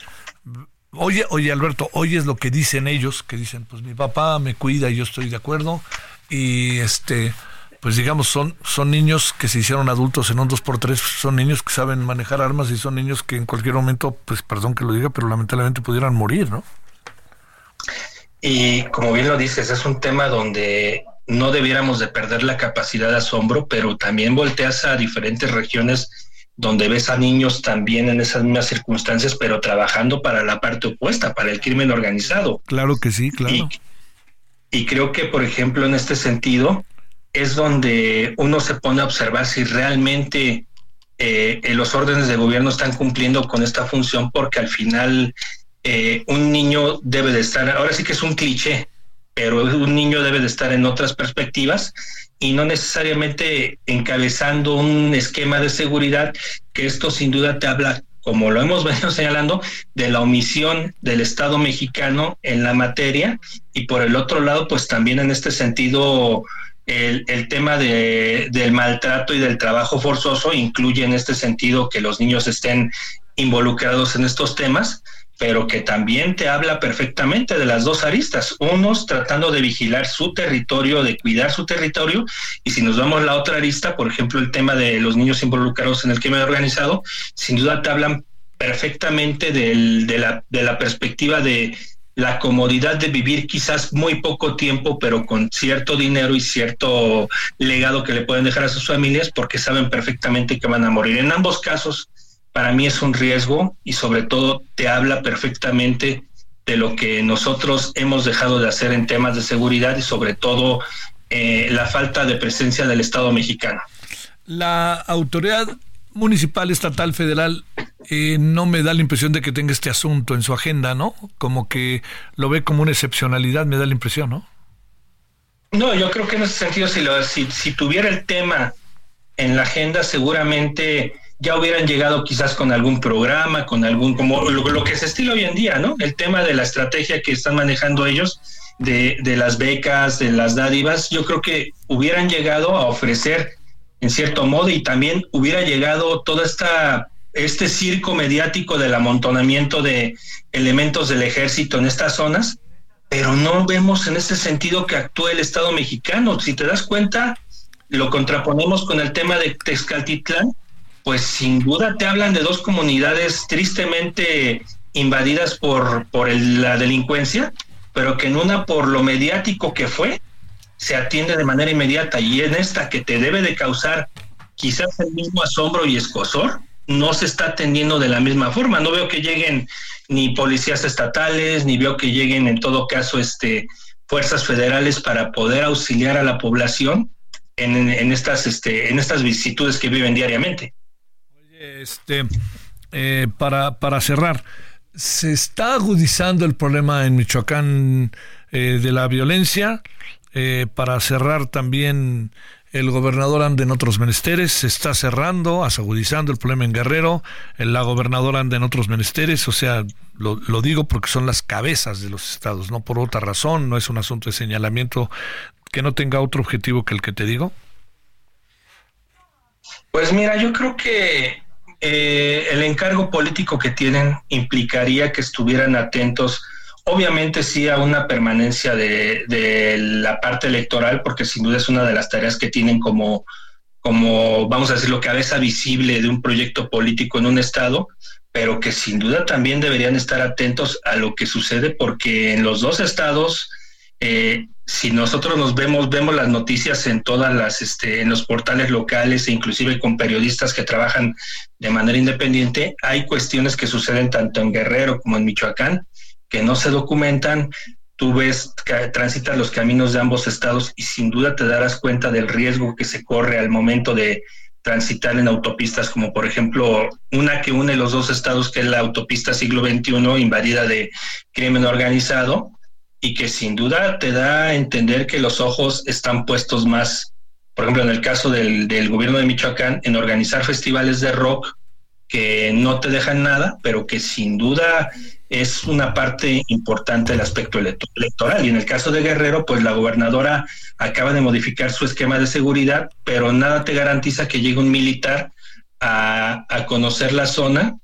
Oye, oye Alberto, es lo que dicen ellos, que dicen, pues mi papá me cuida y yo estoy de acuerdo y este pues digamos, son, son niños que se hicieron adultos en un 2x3, son niños que saben manejar armas y son niños que en cualquier momento, pues perdón que lo diga, pero lamentablemente pudieran morir, ¿no? Y como bien lo dices, es un tema donde no debiéramos de perder la capacidad de asombro, pero también volteas a diferentes regiones donde ves a niños también en esas mismas circunstancias, pero trabajando para la parte opuesta, para el crimen organizado. Claro que sí, claro. Y, creo que, por ejemplo, en este sentido, es donde uno se pone a observar si realmente eh, los órdenes de gobierno están cumpliendo con esta función, porque al final eh, un niño debe de estar, ahora sí que es un cliché, pero un niño debe de estar en otras perspectivas y no necesariamente encabezando un esquema de seguridad, que esto sin duda te habla, como lo hemos venido señalando, de la omisión del Estado mexicano en la materia y por el otro lado, pues también en este sentido, el, tema de, del maltrato y del trabajo forzoso incluye en este sentido que los niños estén involucrados en estos temas pero que también te habla perfectamente de las dos aristas, unos tratando de vigilar su territorio, de cuidar su territorio, y si nos vamos a la otra arista, por ejemplo, el tema de los niños involucrados en el crimen organizado, sin duda te hablan perfectamente de la perspectiva de la comodidad de vivir quizás muy poco tiempo, pero con cierto dinero y cierto legado que le pueden dejar a sus familias, porque saben perfectamente que van a morir. En ambos casos, para mí es un riesgo y sobre todo te habla perfectamente de lo que nosotros hemos dejado de hacer en temas de seguridad y sobre todo eh, la falta de presencia del Estado mexicano. La autoridad municipal, estatal, federal, eh, no me da la impresión de que tenga este asunto en su agenda, ¿no? Como que lo ve como una excepcionalidad, me da la impresión, ¿no? No, yo creo que en ese sentido, si, lo, si, si tuviera el tema en la agenda, seguramente ya hubieran llegado quizás con algún programa, con algún, como lo, que es estilo hoy en día, ¿no? El tema de la estrategia que están manejando ellos, de, de las becas, de las dádivas, yo creo que hubieran llegado a ofrecer en cierto modo y también hubiera llegado toda esta este circo mediático del amontonamiento de elementos del ejército en estas zonas, pero no vemos en ese sentido que actúe el Estado mexicano. Si te das cuenta, lo contraponemos con el tema de Texcaltitlán, pues sin duda te hablan de dos comunidades tristemente invadidas por, por la delincuencia, pero que en una por lo mediático que fue, se atiende de manera inmediata y en esta que te debe de causar quizás el mismo asombro y escosor, no se está atendiendo de la misma forma. No veo que lleguen ni policías estatales, ni veo que lleguen en todo caso este, fuerzas federales para poder auxiliar a la población en, estas, este, en estas vicisitudes que viven diariamente. Este, eh, para, para cerrar, se está agudizando el problema en Michoacán eh, de la violencia. Eh, para cerrar también, el gobernador anda en otros menesteres, se está cerrando, agudizando el problema en Guerrero, la gobernadora anda en otros menesteres, o sea, lo, lo, digo porque son las cabezas de los estados, no por otra razón, no es un asunto de señalamiento que no tenga otro objetivo que el que te digo. Pues mira, yo creo que eh, el encargo político que tienen implicaría que estuvieran atentos, obviamente sí a una permanencia de, la parte electoral, porque sin duda es una de las tareas que tienen como, como, vamos a decirlo, cabeza visible de un proyecto político en un estado, pero que sin duda también deberían estar atentos a lo que sucede, porque en los dos estados eh, si nosotros nos vemos, vemos las noticias en todas las, este, en los portales locales e inclusive con periodistas que trabajan de manera independiente, hay cuestiones que suceden tanto en Guerrero como en Michoacán que no se documentan. Tú ves, transitas los caminos de ambos estados y sin duda te darás cuenta del riesgo que se corre al momento de transitar en autopistas, como por ejemplo una que une los dos estados, que es la autopista siglo XXI, invadida de crimen organizado, y que sin duda te da a entender que los ojos están puestos más, por ejemplo, en el caso del, gobierno de Michoacán, en organizar festivales de rock que no te dejan nada, pero que sin duda es una parte importante del aspecto electoral. Y en el caso de Guerrero, pues la gobernadora acaba de modificar su esquema de seguridad, pero nada te garantiza que llegue un militar a conocer la zona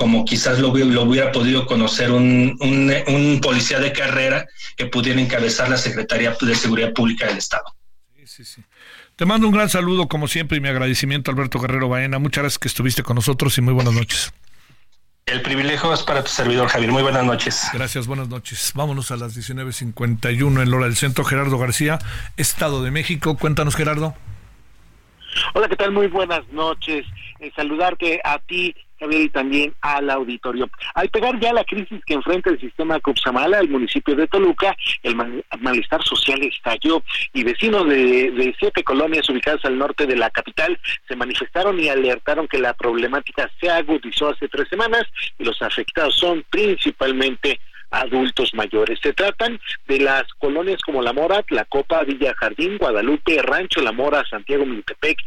como quizás lo, lo hubiera podido conocer un, un, policía de carrera que pudiera encabezar la Secretaría de Seguridad Pública del Estado. Sí, sí, sí. Te mando un gran saludo, como siempre, y mi agradecimiento, Alberto Guerrero Baena. Muchas gracias que estuviste con nosotros y muy buenas noches. El privilegio es para tu servidor, Javier. Muy buenas noches. Gracias, buenas noches. Vámonos a las 19.51 en Lora del Centro. Gerardo García, Estado de México. Cuéntanos, Gerardo. Hola, ¿qué tal? Muy buenas noches. Eh, saludarte a ti y también al auditorio. Al pegar ya la crisis que enfrenta el sistema Copsamala, el municipio de Toluca, el malestar social estalló y vecinos de, siete colonias ubicadas al norte de la capital se manifestaron y alertaron que la problemática se agudizó hace tres semanas y los afectados son principalmente adultos mayores. Se tratan de las colonias como La Mora, La Copa, Villa Jardín, Guadalupe, Rancho La Mora, Santiago Miltepec,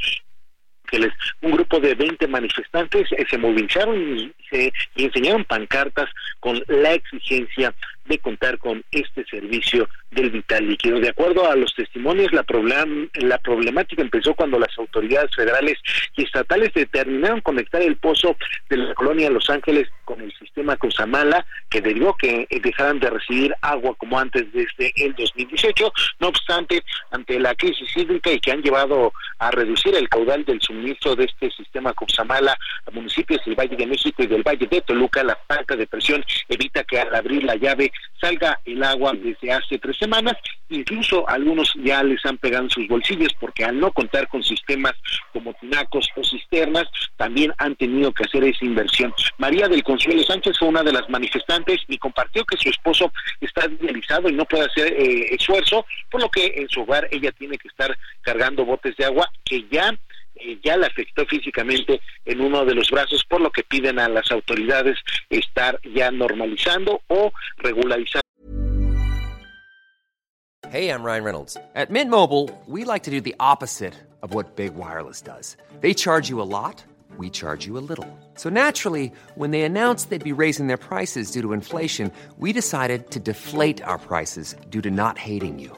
un grupo de 20 manifestantes eh, se movilizaron y, se, y enseñaron pancartas con la exigencia de contar con este servicio del vital líquido. De acuerdo a los testimonios, la, problem, la problemática empezó cuando las autoridades federales y estatales determinaron conectar el pozo de la colonia Los Ángeles con el sistema Cosamala, que derivó que dejaran de recibir agua como antes desde el 2018. No obstante, ante la crisis hídrica y que han llevado a reducir el caudal del suministro de este sistema Cosamala a municipios del Valle de México y del Valle de Toluca, la falta de presión evita que al abrir la llave salga el agua desde hace tres semanas, incluso algunos ya les han pegado en sus bolsillos porque al no contar con sistemas como tinacos o cisternas, también han tenido que hacer esa inversión. María del Consuelo Sánchez fue una de las manifestantes y compartió que su esposo está dializado y no puede hacer eh, esfuerzo, por lo que en su hogar ella tiene que estar cargando botes de agua que ya ya le afectó físicamente en uno de los brazos, por lo que piden a las autoridades estar ya normalizando o regularizando. Hey, I'm Ryan Reynolds. At Mint Mobile, we like to do the opposite of what Big Wireless does. They charge you a lot, we charge you a little. So naturally, when they announced they'd be raising their prices due to inflation, we decided to deflate our prices due to not hating you.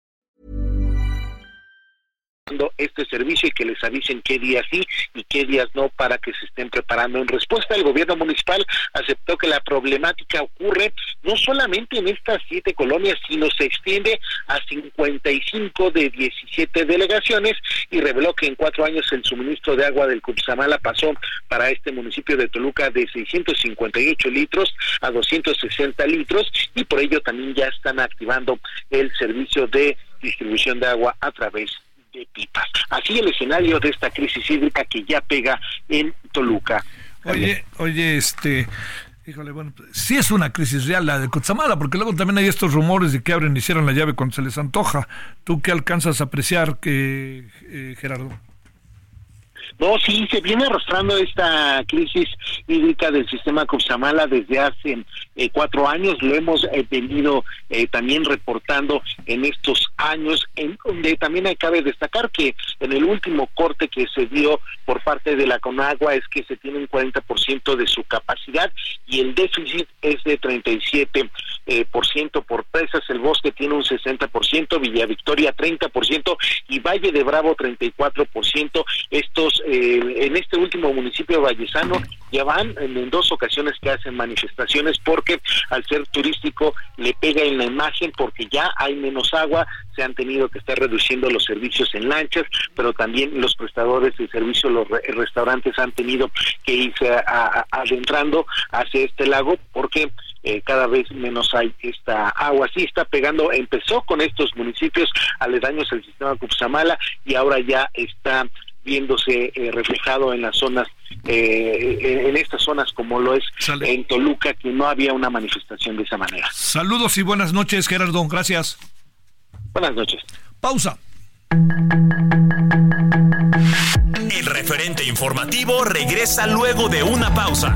este servicio y que les avisen qué días sí y qué días no para que se estén preparando. En respuesta, el gobierno municipal aceptó que la problemática ocurre no solamente en estas siete colonias, sino se extiende a 55 de 17 delegaciones y reveló que en cuatro años el suministro de agua del Cupsamala pasó para este municipio de Toluca de 658 litros a 260 litros y por ello también ya están activando el servicio de distribución de agua a través de pipas. Así el escenario de esta crisis hídrica que ya pega en Toluca. Oye, oye, este, híjole, bueno, sí es una crisis real la de Cozamala, porque luego también hay estos rumores de que abren y cierran la llave cuando se les antoja. ¿Tú qué alcanzas a apreciar, que, eh, Gerardo? No, sí, se viene arrastrando esta crisis hídrica del sistema Copsamala desde hace eh, cuatro años. Lo hemos eh, venido eh, también reportando en estos años, en donde también cabe destacar que en el último corte que se dio por parte de la Conagua es que se tiene un 40% de su capacidad y el déficit es de 37% por ciento por presas. El Bosque tiene un 60%, Villa Victoria 30% y Valle de Bravo 34%. Estos eh, en este último municipio de Vallesano ya van en, dos ocasiones que hacen manifestaciones porque al ser turístico le pega en la imagen porque ya hay menos agua, se han tenido que estar reduciendo los servicios en lanchas, pero también los prestadores de servicios, los restaurantes han tenido que irse adentrando hacia este lago porque eh, cada vez menos hay esta agua. Sí está pegando, empezó con estos municipios aledaños al sistema Cupsamala y ahora ya está viéndose eh, reflejado en las zonas, eh, en estas zonas como lo es en Toluca, que no había una manifestación de esa manera. Saludos y buenas noches, Gerardo. Gracias. Buenas noches. Pausa. El referente informativo regresa luego de una pausa.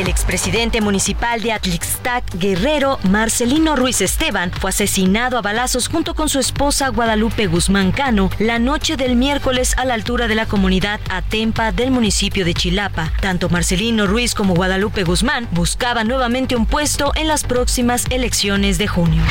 El expresidente municipal de Atlixtac, Guerrero, Marcelino Ruiz Esteban, fue asesinado a balazos junto con su esposa Guadalupe Guzmán Cano la noche del miércoles a la altura de la comunidad Atempa del municipio de Chilapa. Tanto Marcelino Ruiz como Guadalupe Guzmán buscaban nuevamente un puesto en las próximas elecciones de junio.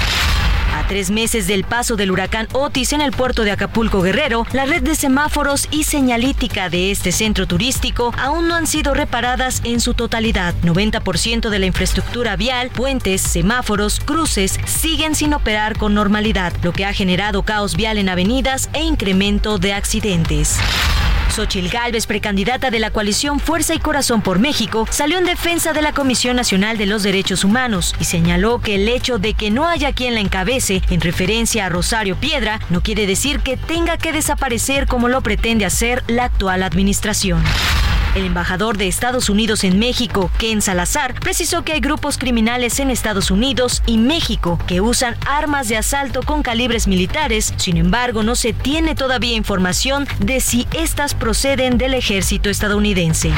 Tres meses del paso del huracán Otis en el puerto de Acapulco Guerrero, la red de semáforos y señalítica de este centro turístico aún no han sido reparadas en su totalidad. 90% de la infraestructura vial, puentes, semáforos, cruces siguen sin operar con normalidad, lo que ha generado caos vial en avenidas e incremento de accidentes. Xochil Gálvez, precandidata de la coalición Fuerza y Corazón por México, salió en defensa de la Comisión Nacional de los Derechos Humanos y señaló que el hecho de que no haya quien la encabece, en referencia a Rosario Piedra, no quiere decir que tenga que desaparecer como lo pretende hacer la actual administración. El embajador de Estados Unidos en México, Ken Salazar, precisó que hay grupos criminales en Estados Unidos y México que usan armas de asalto con calibres militares. Sin embargo, no se tiene todavía información de si estas proceden del ejército estadounidense.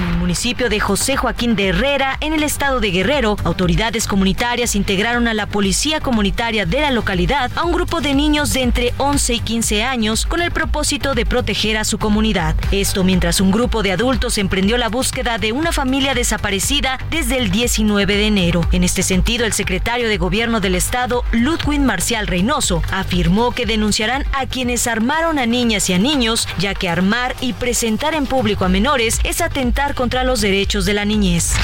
En el municipio de José Joaquín de Herrera, en el estado de Guerrero, autoridades comunitarias integraron a la policía comunitaria de la localidad a un grupo de niños de entre 11 y 15 años con el propósito de proteger a su comunidad. Esto mientras un grupo de adultos emprendió la búsqueda de una familia desaparecida desde el 19 de enero. En este sentido, el secretario de Gobierno del estado, Ludwig Marcial Reynoso, afirmó que denunciarán a quienes armaron a niñas y a niños, ya que armar y presentar en público a menores es atentar contra los derechos de la niñez.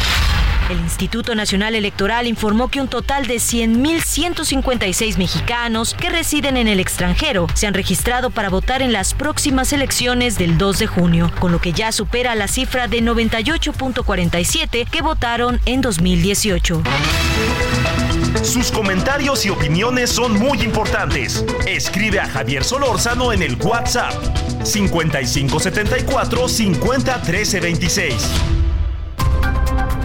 El Instituto Nacional Electoral informó que un total de 100.156 mexicanos que residen en el extranjero se han registrado para votar en las próximas elecciones del 2 de junio, con lo que ya supera la cifra de 98.47 que votaron en 2018. Sus comentarios y opiniones son muy importantes. Escribe a Javier Solórzano en el WhatsApp 5574 501326.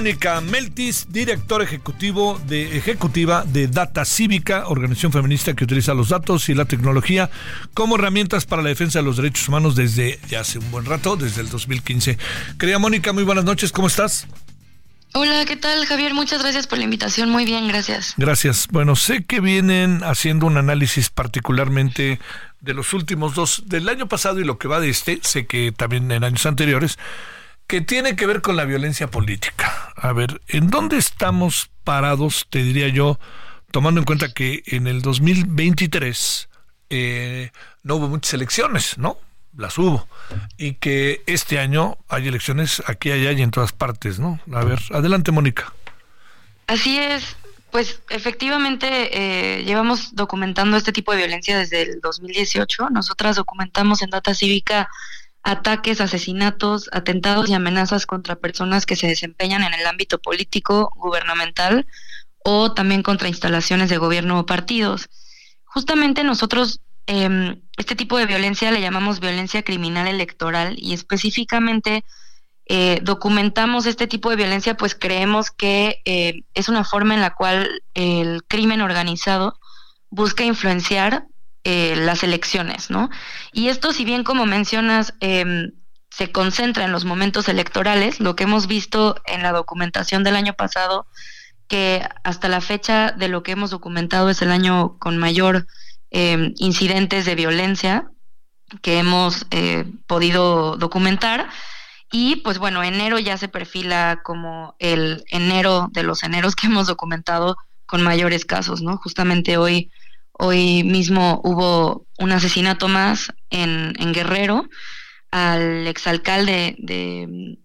Mónica Meltis, director ejecutivo de, ejecutiva de Data Cívica, organización feminista que utiliza los datos y la tecnología como herramientas para la defensa de los derechos humanos desde ya hace un buen rato, desde el 2015. Querida Mónica, muy buenas noches, ¿cómo estás? Hola, ¿qué tal Javier? Muchas gracias por la invitación. Muy bien, gracias. Gracias. Bueno, sé que vienen haciendo un análisis particularmente de los últimos dos, del año pasado y lo que va de este, sé que también en años anteriores, que tiene que ver con la violencia política. A ver, ¿en dónde estamos parados, te diría yo, tomando en cuenta que en el 2023 eh, no hubo muchas elecciones, ¿no? Las hubo. Y que este año hay elecciones aquí, allá y en todas partes, ¿no? A ver, adelante, Mónica. Así es. Pues efectivamente eh, llevamos documentando este tipo de violencia desde el 2018. Nosotras documentamos en Data Cívica ataques, asesinatos, atentados y amenazas contra personas que se desempeñan en el ámbito político, gubernamental o también contra instalaciones de gobierno o partidos. Justamente nosotros em, este tipo de violencia le llamamos violencia criminal electoral y específicamente eh, documentamos este tipo de violencia pues creemos que eh, es una forma en la cual el crimen organizado busca influenciar eh, las elecciones, ¿no? Y esto, si bien como mencionas, em, se concentra en los momentos electorales, lo que hemos visto en la documentación del año pasado, que hasta la fecha de lo que hemos documentado es el año con mayor em, incidentes de violencia que hemos eh, podido documentar. Y pues bueno, enero ya se perfila como el enero de los eneros que hemos documentado con mayores casos, ¿no? Justamente hoy Hoy mismo hubo un asesinato más en, Guerrero al exalcalde de,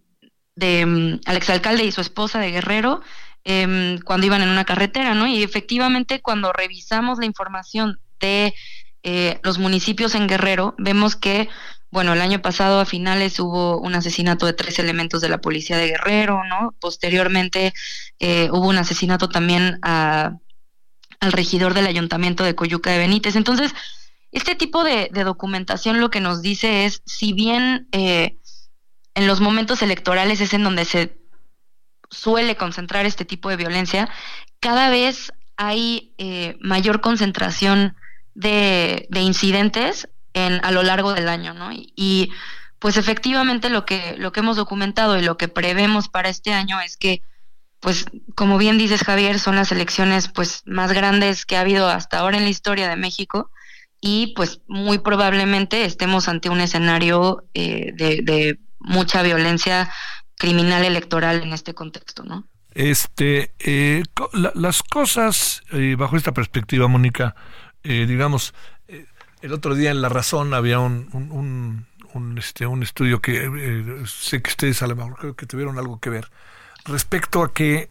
de, al exalcalde y su esposa de Guerrero em, cuando iban en una carretera, ¿no? Y efectivamente cuando revisamos la información de eh, los municipios en Guerrero, vemos que, bueno, el año pasado a finales hubo un asesinato de tres elementos de la policía de Guerrero, ¿no? Posteriormente eh, hubo un asesinato también a, al regidor del ayuntamiento de Coyuca de Benítez. Entonces, este tipo de, documentación lo que nos dice es, si bien eh, en los momentos electorales es en donde se suele concentrar este tipo de violencia, cada vez hay mayor concentración de, incidentes en, a lo largo del año, ¿no? Y, pues efectivamente lo que, lo que hemos documentado y lo que prevemos para este año es que, pues como bien dices Javier, son las elecciones pues más grandes que ha habido hasta ahora en la historia de México y pues muy probablemente estemos ante un escenario eh, de, mucha violencia criminal electoral en este contexto, ¿no? Este, eh, las cosas eh, bajo esta perspectiva, Mónica, eh, digamos, eh, el otro día en La Razón había un, un, un, este, un estudio que eh, sé que ustedes a lo mejor creo que tuvieron algo que ver respecto a que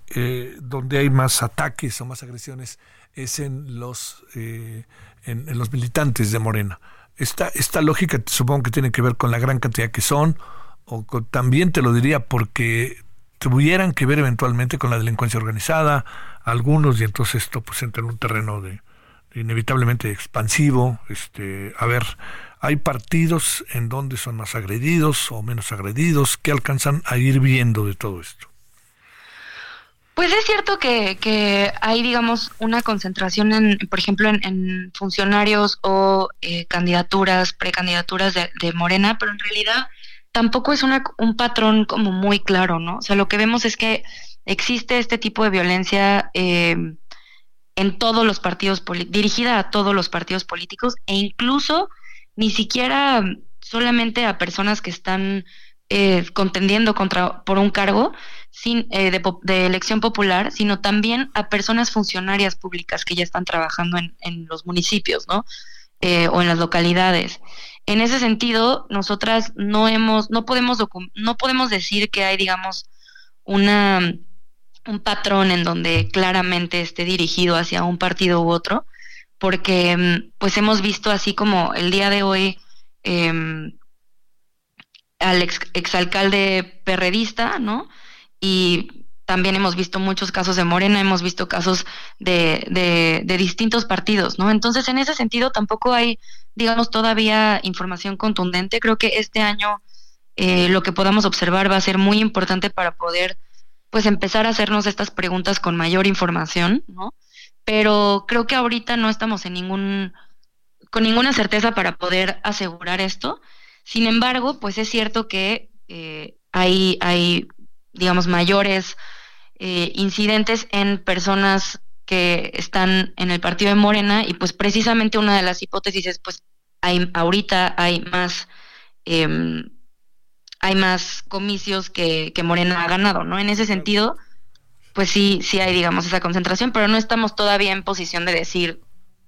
donde hay más ataques o más agresiones es en los en, los militantes de Morena. Esta, esta lógica supongo que tiene que ver con la gran cantidad que son, o también te lo diría porque tuvieran que ver eventualmente con la delincuencia organizada, algunos, y entonces esto pues entra en un terreno de, inevitablemente expansivo. Este, a ver, hay partidos en donde son más agredidos o menos agredidos. ¿Qué alcanzan a ir viendo de todo esto? Pues es cierto que, que hay, digamos, una concentración, en, por ejemplo, en, funcionarios o eh, candidaturas, precandidaturas de, de, Morena, pero en realidad tampoco es una, un patrón como muy claro, ¿no? O sea, lo que vemos es que existe este tipo de violencia eh, en todos los partidos, dirigida a todos los partidos políticos e incluso ni siquiera solamente a personas que están eh, contendiendo contra por un cargo sin, eh, de, elección popular, sino también a personas funcionarias públicas que ya están trabajando en, en los municipios, ¿no? Eh, o en las localidades. En ese sentido, nosotras no hemos, no podemos no podemos decir que hay, digamos, una un patrón en donde claramente esté dirigido hacia un partido u otro, porque mm, pues hemos visto así como el día de hoy em, al ex, exalcalde perredista, ¿no? Y también hemos visto muchos casos de Morena, hemos visto casos de, de, distintos partidos, ¿no? Entonces, en ese sentido, tampoco hay, digamos, todavía información contundente. Creo que este año eh, lo que podamos observar va a ser muy importante para poder pues empezar a hacernos estas preguntas con mayor información, ¿no? Pero creo que ahorita no estamos en ningún, con ninguna certeza para poder asegurar esto. Sin embargo, pues es cierto que eh, hay, hay, digamos, mayores eh, incidentes en personas que están en el partido de Morena y pues precisamente una de las hipótesis es pues hay, ahorita hay más em, hay más comicios que, Morena ha ganado, ¿no? En ese sentido, pues sí, sí hay, digamos, esa concentración, pero no estamos todavía en posición de decir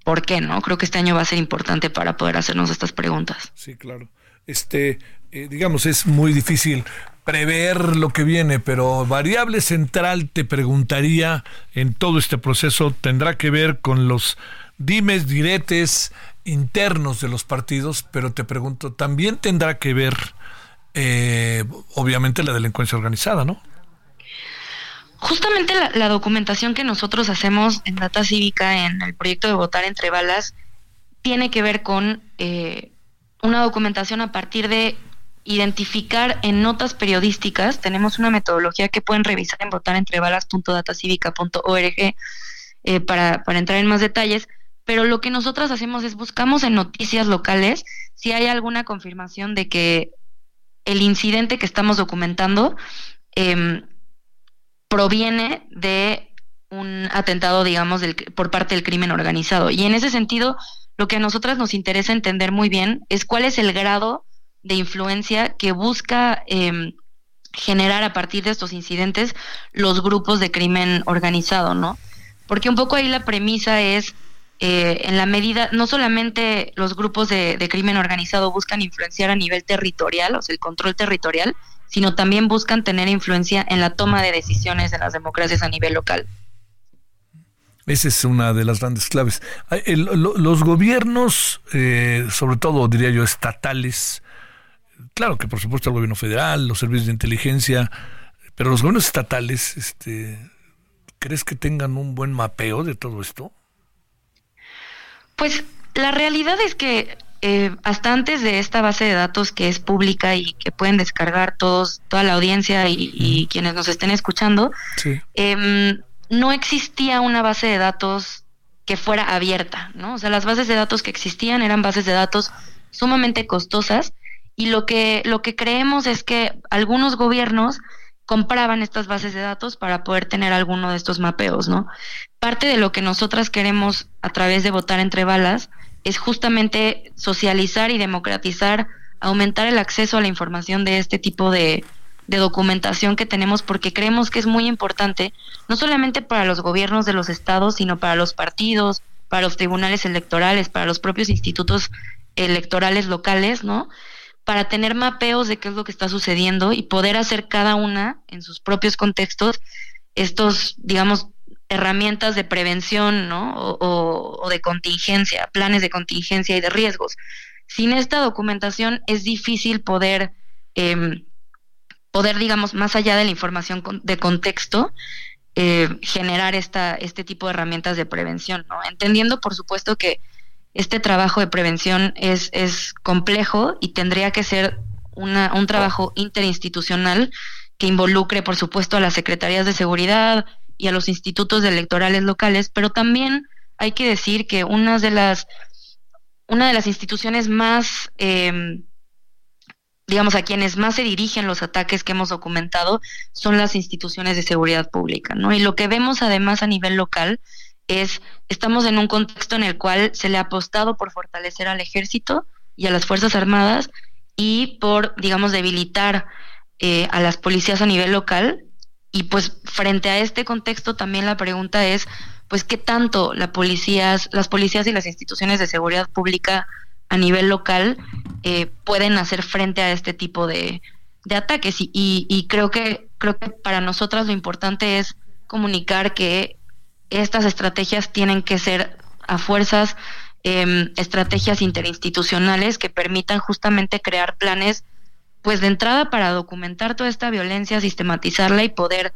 por qué, ¿no? Creo que este año va a ser importante para poder hacernos estas preguntas. Sí, claro. Este, eh, digamos, es muy difícil prever lo que viene, pero variable central te preguntaría en todo este proceso tendrá que ver con los dimes, diretes internos de los partidos, pero te pregunto, también tendrá que ver eh, obviamente la delincuencia organizada, ¿no? Justamente la, documentación que nosotros hacemos en Data Cívica, en el proyecto de Votar entre Balas, tiene que ver con eh, una documentación a partir de identificar en notas periodísticas. Tenemos una metodología que pueden revisar en votarentrebalas.datacivica.org eh, para, para entrar en más detalles. Pero lo que nosotras hacemos es buscamos en noticias locales si hay alguna confirmación de que el incidente que estamos documentando em, proviene de un atentado, digamos, del, por parte del crimen organizado. Y en ese sentido, lo que a nosotras nos interesa entender muy bien es cuál es el grado de influencia que busca em, generar a partir de estos incidentes los grupos de crimen organizado, ¿no? Porque un poco ahí la premisa es eh, en la medida, no solamente los grupos de, crimen organizado buscan influenciar a nivel territorial, o sea, el control territorial, sino también buscan tener influencia en la toma de decisiones de las democracias a nivel local. Esa es una de las grandes claves. los gobiernos, eh, sobre todo diría yo estatales, claro que por supuesto el gobierno federal, los servicios de inteligencia, pero los gobiernos estatales, este, ¿crees que tengan un buen mapeo de todo esto? Pues la realidad es que eh, hasta antes de esta base de datos que es pública y que pueden descargar todos, toda la audiencia y, quienes nos estén escuchando, em, no existía una base de datos que fuera abierta, ¿no? O sea, las bases de datos que existían eran bases de datos sumamente costosas y lo que, lo que creemos es que algunos gobiernos compraban estas bases de datos para poder tener alguno de estos mapeos, ¿no? Parte de lo que nosotras queremos a través de votar entre balas es justamente socializar y democratizar, aumentar el acceso a la información de este tipo de, documentación que tenemos porque creemos que es muy importante, no solamente para los gobiernos de los estados, sino para los partidos, para los tribunales electorales, para los propios institutos electorales locales, ¿no? Para tener mapeos de qué es lo que está sucediendo y poder hacer cada una en sus propios contextos estos, digamos, herramientas de prevención ¿no? o, de contingencia, planes de contingencia y de riesgos. Sin esta documentación es difícil poder, eh, poder digamos, más allá de la información de contexto, eh, generar esta, este tipo de herramientas de prevención, ¿no? entendiendo por supuesto que este trabajo de prevención es, es complejo y tendría que ser una, un trabajo interinstitucional que involucre, por supuesto, a las secretarías de seguridad, y a los institutos electorales locales, pero también hay que decir que una de las, una de las instituciones más, eh, digamos, a quienes más se dirigen los ataques que hemos documentado son las instituciones de seguridad pública, ¿no? Y lo que vemos además a nivel local es, estamos en un contexto en el cual se le ha apostado por fortalecer al ejército y a las Fuerzas Armadas y por, digamos, debilitar eh, a las policías a nivel local. Y pues frente a este contexto también la pregunta es, pues qué tanto la las policías y las instituciones de seguridad pública a nivel local eh, pueden hacer frente a este tipo de, ataques y, y, creo que creo que para nosotras lo importante es comunicar que estas estrategias tienen que ser a fuerzas em, estrategias interinstitucionales que permitan justamente crear planes pues de entrada para documentar toda esta violencia, sistematizarla y poder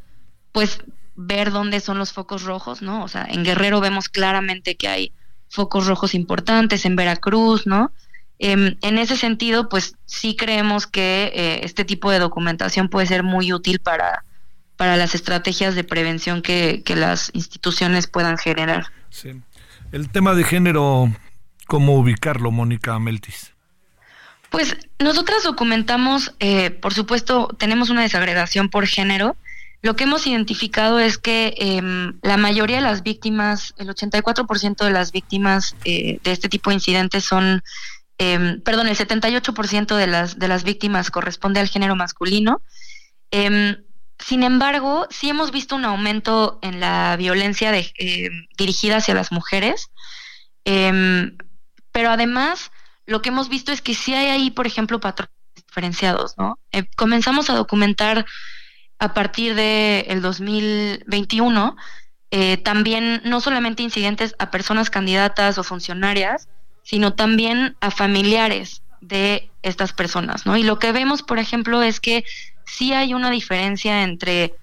pues ver dónde son los focos rojos, ¿no? O sea, en Guerrero vemos claramente que hay focos rojos importantes, en Veracruz, ¿no? Em, en ese sentido, pues sí creemos que eh, este tipo de documentación puede ser muy útil para, para las estrategias de prevención que, que las instituciones puedan generar. Sí. El tema de género, ¿cómo ubicarlo, Mónica Meltis? Pues nosotras documentamos, eh, por supuesto, tenemos una desagregación por género. Lo que hemos identificado es que em, la mayoría de las víctimas, el 84% de las víctimas eh, de este tipo de incidentes son, em, perdón, el 78% de las, de las víctimas corresponde al género masculino. Em, sin embargo, sí hemos visto un aumento en la violencia dirigida hacia las mujeres, pero además lo que hemos visto es que sí hay ahí, por ejemplo, patrones diferenciados, ¿no? Eh, comenzamos a documentar a partir del el 2021 eh, también no solamente incidentes a personas candidatas o funcionarias, sino también a familiares de estas personas, ¿no? Y lo que vemos, por ejemplo, es que sí hay una diferencia entre,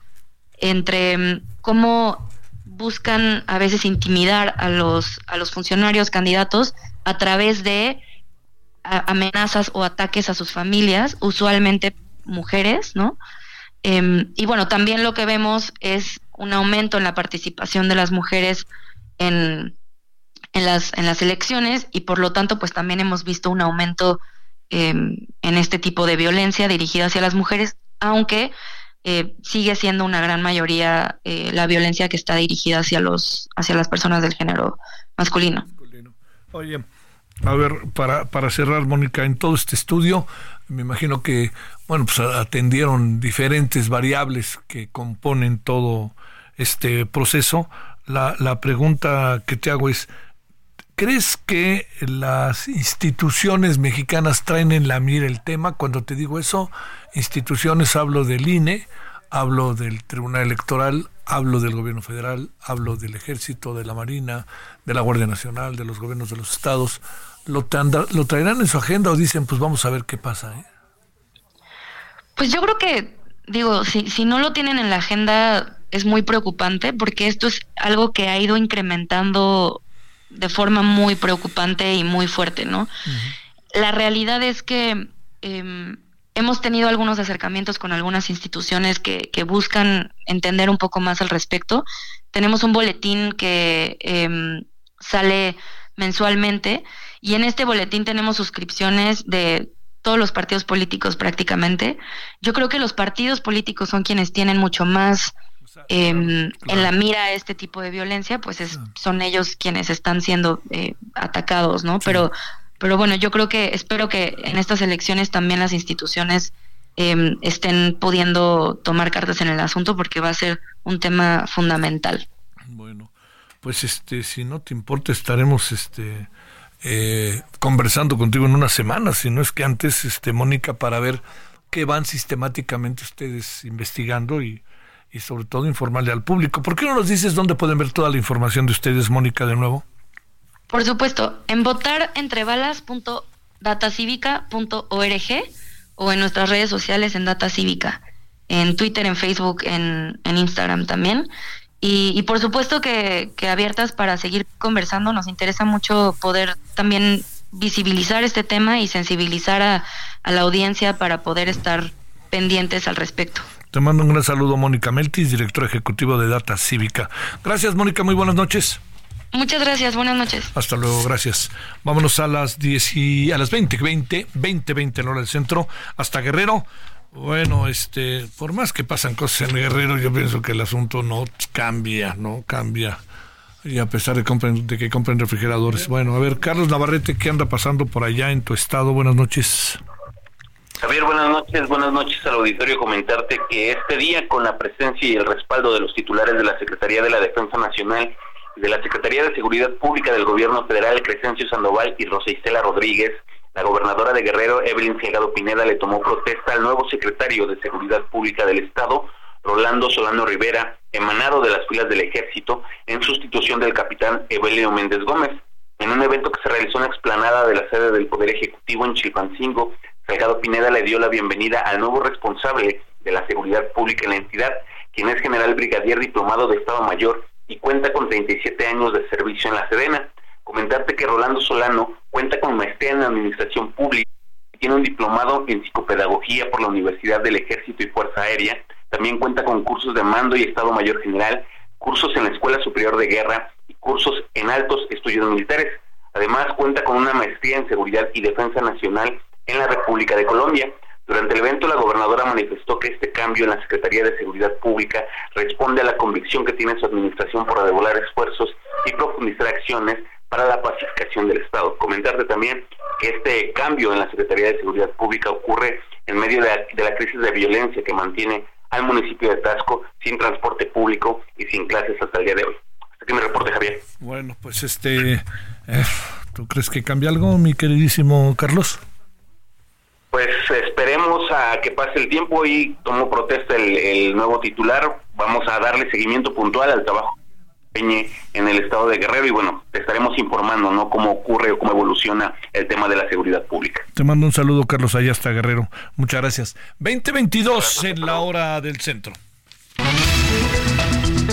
entre mm, cómo buscan a veces intimidar a los, a los funcionarios candidatos a través de amenazas o ataques a sus familias, usualmente mujeres, ¿no? Em, y bueno, también lo que vemos es un aumento en la participación de las mujeres en, en, las, en las elecciones y por lo tanto pues también hemos visto un aumento em, en este tipo de violencia dirigida hacia las mujeres, aunque eh, sigue siendo una gran mayoría eh, la violencia que está dirigida hacia los hacia las personas del género masculino. Oye, a ver, para, para cerrar, Mónica, en todo este estudio, me imagino que, bueno, pues atendieron diferentes variables que componen todo este proceso. La, la pregunta que te hago es, ¿crees que las instituciones mexicanas traen en la mira el tema? Cuando te digo eso, instituciones hablo del INE, hablo del Tribunal Electoral, hablo del gobierno federal, hablo del ejército, de la Marina, de la Guardia Nacional, de los gobiernos de los estados. ¿Lo, traerán en su agenda o dicen, pues vamos a ver qué pasa? ¿eh? Pues yo creo que, digo, si, si no lo tienen en la agenda es muy preocupante porque esto es algo que ha ido incrementando de forma muy preocupante y muy fuerte, ¿no? La realidad es que em, hemos tenido algunos acercamientos con algunas instituciones que, que, buscan entender un poco más al respecto. Tenemos un boletín que em, sale mensualmente y en este boletín tenemos suscripciones de todos los partidos políticos prácticamente. Yo creo que los partidos políticos son quienes tienen mucho más em, en la mira este tipo de violencia, pues es, son ellos quienes están siendo eh, atacados, ¿no? Pero, pero bueno, yo creo que espero que en estas elecciones también las instituciones em, estén pudiendo tomar cartas en el asunto porque va a ser un tema fundamental. Bueno, pues este, si no te importa, estaremos este eh, conversando contigo en una semana, si no es que antes, este, Mónica, para ver qué van sistemáticamente ustedes investigando y, y sobre todo informarle al público. ¿Por qué no nos dices dónde pueden ver toda la información de ustedes, Mónica, de nuevo? Por supuesto, en votarentrebalas.datacívica.org o en nuestras redes sociales en Data Cívica, en Twitter, en Facebook, en, en Instagram también. Y, por supuesto que, abiertas para seguir conversando, nos interesa mucho poder también visibilizar este tema y sensibilizar a, la audiencia para poder estar pendientes al respecto. Te mando un gran saludo, Mónica Meltis, director ejecutivo de Data Cívica. Gracias, Mónica, muy buenas noches. Muchas gracias, buenas noches. Hasta luego, gracias. Vámonos a las 10 y a las 20, 20, 20, 20 en hora del centro, hasta Guerrero. Bueno, este, por más que pasan cosas en Guerrero, yo pienso que el asunto no cambia, no cambia. Y a pesar de, compren, de que compren refrigeradores. Bueno, a ver, Carlos Navarrete, ¿qué anda pasando por allá en tu estado? Buenas noches. Javier, buenas noches, buenas noches al auditorio. Comentarte que este día, con la presencia y el respaldo de los titulares de la Secretaría de la Defensa Nacional, de la Secretaría de Seguridad Pública del Gobierno Federal, Crescencio Sandoval y Rosa Isela Rodríguez, la gobernadora de Guerrero, Evelyn Salgado Pineda, le tomó protesta al nuevo secretario de Seguridad Pública del Estado, Rolando Solano Rivera, emanado de las filas del ejército, en sustitución del capitán Evelio Méndez Gómez. En un evento que se realizó en la explanada de la sede del Poder Ejecutivo en Chilpancingo, Salgado Pineda le dio la bienvenida al nuevo responsable de la seguridad pública en la entidad, quien es general brigadier diplomado de Estado Mayor y cuenta con 37 años de servicio en la Sedena. Comentarte que Rolando Solano cuenta con maestría en Administración Pública, tiene un diplomado en Psicopedagogía por la Universidad del Ejército y Fuerza Aérea, también cuenta con cursos de mando y Estado Mayor General, cursos en la Escuela Superior de Guerra y cursos en altos estudios militares. Además cuenta con una maestría en Seguridad y Defensa Nacional en la República de Colombia. Durante el evento, la gobernadora manifestó que este cambio en la Secretaría de Seguridad Pública responde a la convicción que tiene su administración por redoblar esfuerzos y profundizar acciones para la pacificación del Estado. Comentarte también que este cambio en la Secretaría de Seguridad Pública ocurre en medio de la, crisis de violencia que mantiene al municipio de Tasco sin transporte público y sin clases hasta el día de hoy. Hasta que me reporte, Javier. Bueno, pues este, eh, ¿tú crees que cambia algo, mi queridísimo Carlos? Pues esperemos a que pase el tiempo y tomo protesta el nuevo titular. Vamos a darle seguimiento puntual al trabajo en el estado de Guerrero y bueno, te estaremos informando, ¿no? Cómo ocurre o cómo evoluciona el tema de la seguridad pública. Te mando un saludo, Carlos, allá hasta Guerrero. Muchas gracias. 2022 en la hora del centro.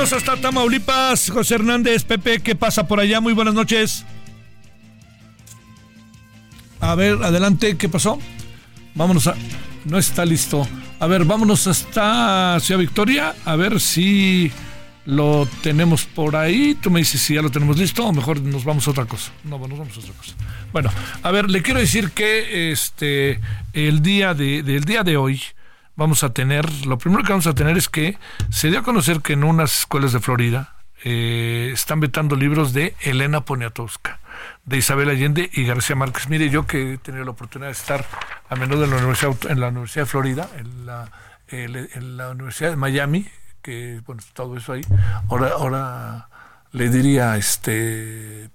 Vámonos hasta Tamaulipas, José Hernández, Pepe, ¿qué pasa por allá? Muy buenas noches. A ver, adelante, ¿qué pasó? Vámonos a... No está listo. A ver, vámonos hasta Ciudad Victoria, a ver si lo tenemos por ahí. Tú me dices si ya lo tenemos listo o mejor nos vamos a otra cosa. No, nos vamos a otra cosa. Bueno, a ver, le quiero decir que este el día de, del día de hoy vamos a tener, lo primero que vamos a tener es que se dio a conocer que en unas escuelas de Florida eh, están vetando libros de Elena Poniatowska, de Isabel Allende y García Márquez. Mire, yo que he tenido la oportunidad de estar a menudo en la Universidad, en la Universidad de Florida, en la, Universidad de Miami, que bueno, todo eso ahí, ahora, ahora le diría, este,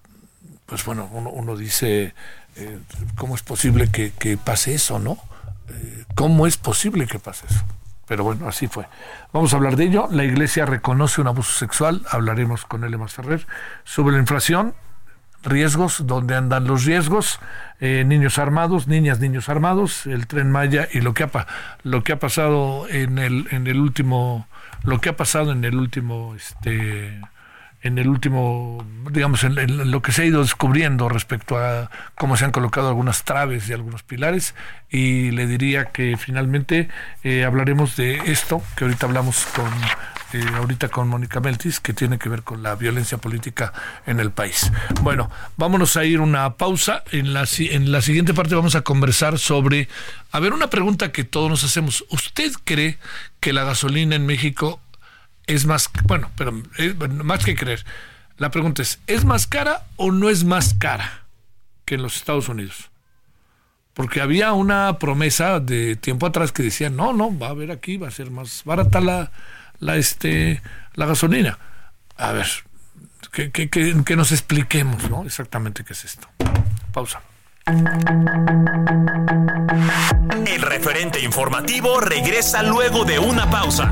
pues bueno, uno, dice, eh, ¿cómo es posible que pase eso, no? ¿Cómo es posible que pase eso? Pero bueno, así fue. Vamos a hablar de ello. La Iglesia reconoce un abuso sexual. Hablaremos con Elena Ferrer sobre la inflación, riesgos, dónde andan los riesgos, eh, niños armados, niñas, niños armados, el tren Maya y lo que ha, lo que ha pasado en el, en el último, lo que ha pasado en el último, este, en el último, digamos, en, lo que se ha ido descubriendo respecto a cómo se han colocado algunas traves y algunos pilares. Y le diría que finalmente eh, hablaremos de esto, que ahorita hablamos con, eh, ahorita con Mónica Meltis, que tiene que ver con la violencia política en el país. Bueno, vámonos a ir una pausa. En la, en la siguiente parte vamos a conversar sobre, a ver, una pregunta que todos nos hacemos. ¿Usted cree que la gasolina en México es más, bueno, pero más que creer. La pregunta es, ¿es más cara o no es más cara que en los Estados Unidos? Porque había una promesa de tiempo atrás que decía, no, no, va a haber aquí, va a ser más barata la, la, este, la gasolina. A ver, que, que, que nos expliquemos, ¿no? Exactamente qué es esto. Pausa. El referente informativo regresa luego de una pausa.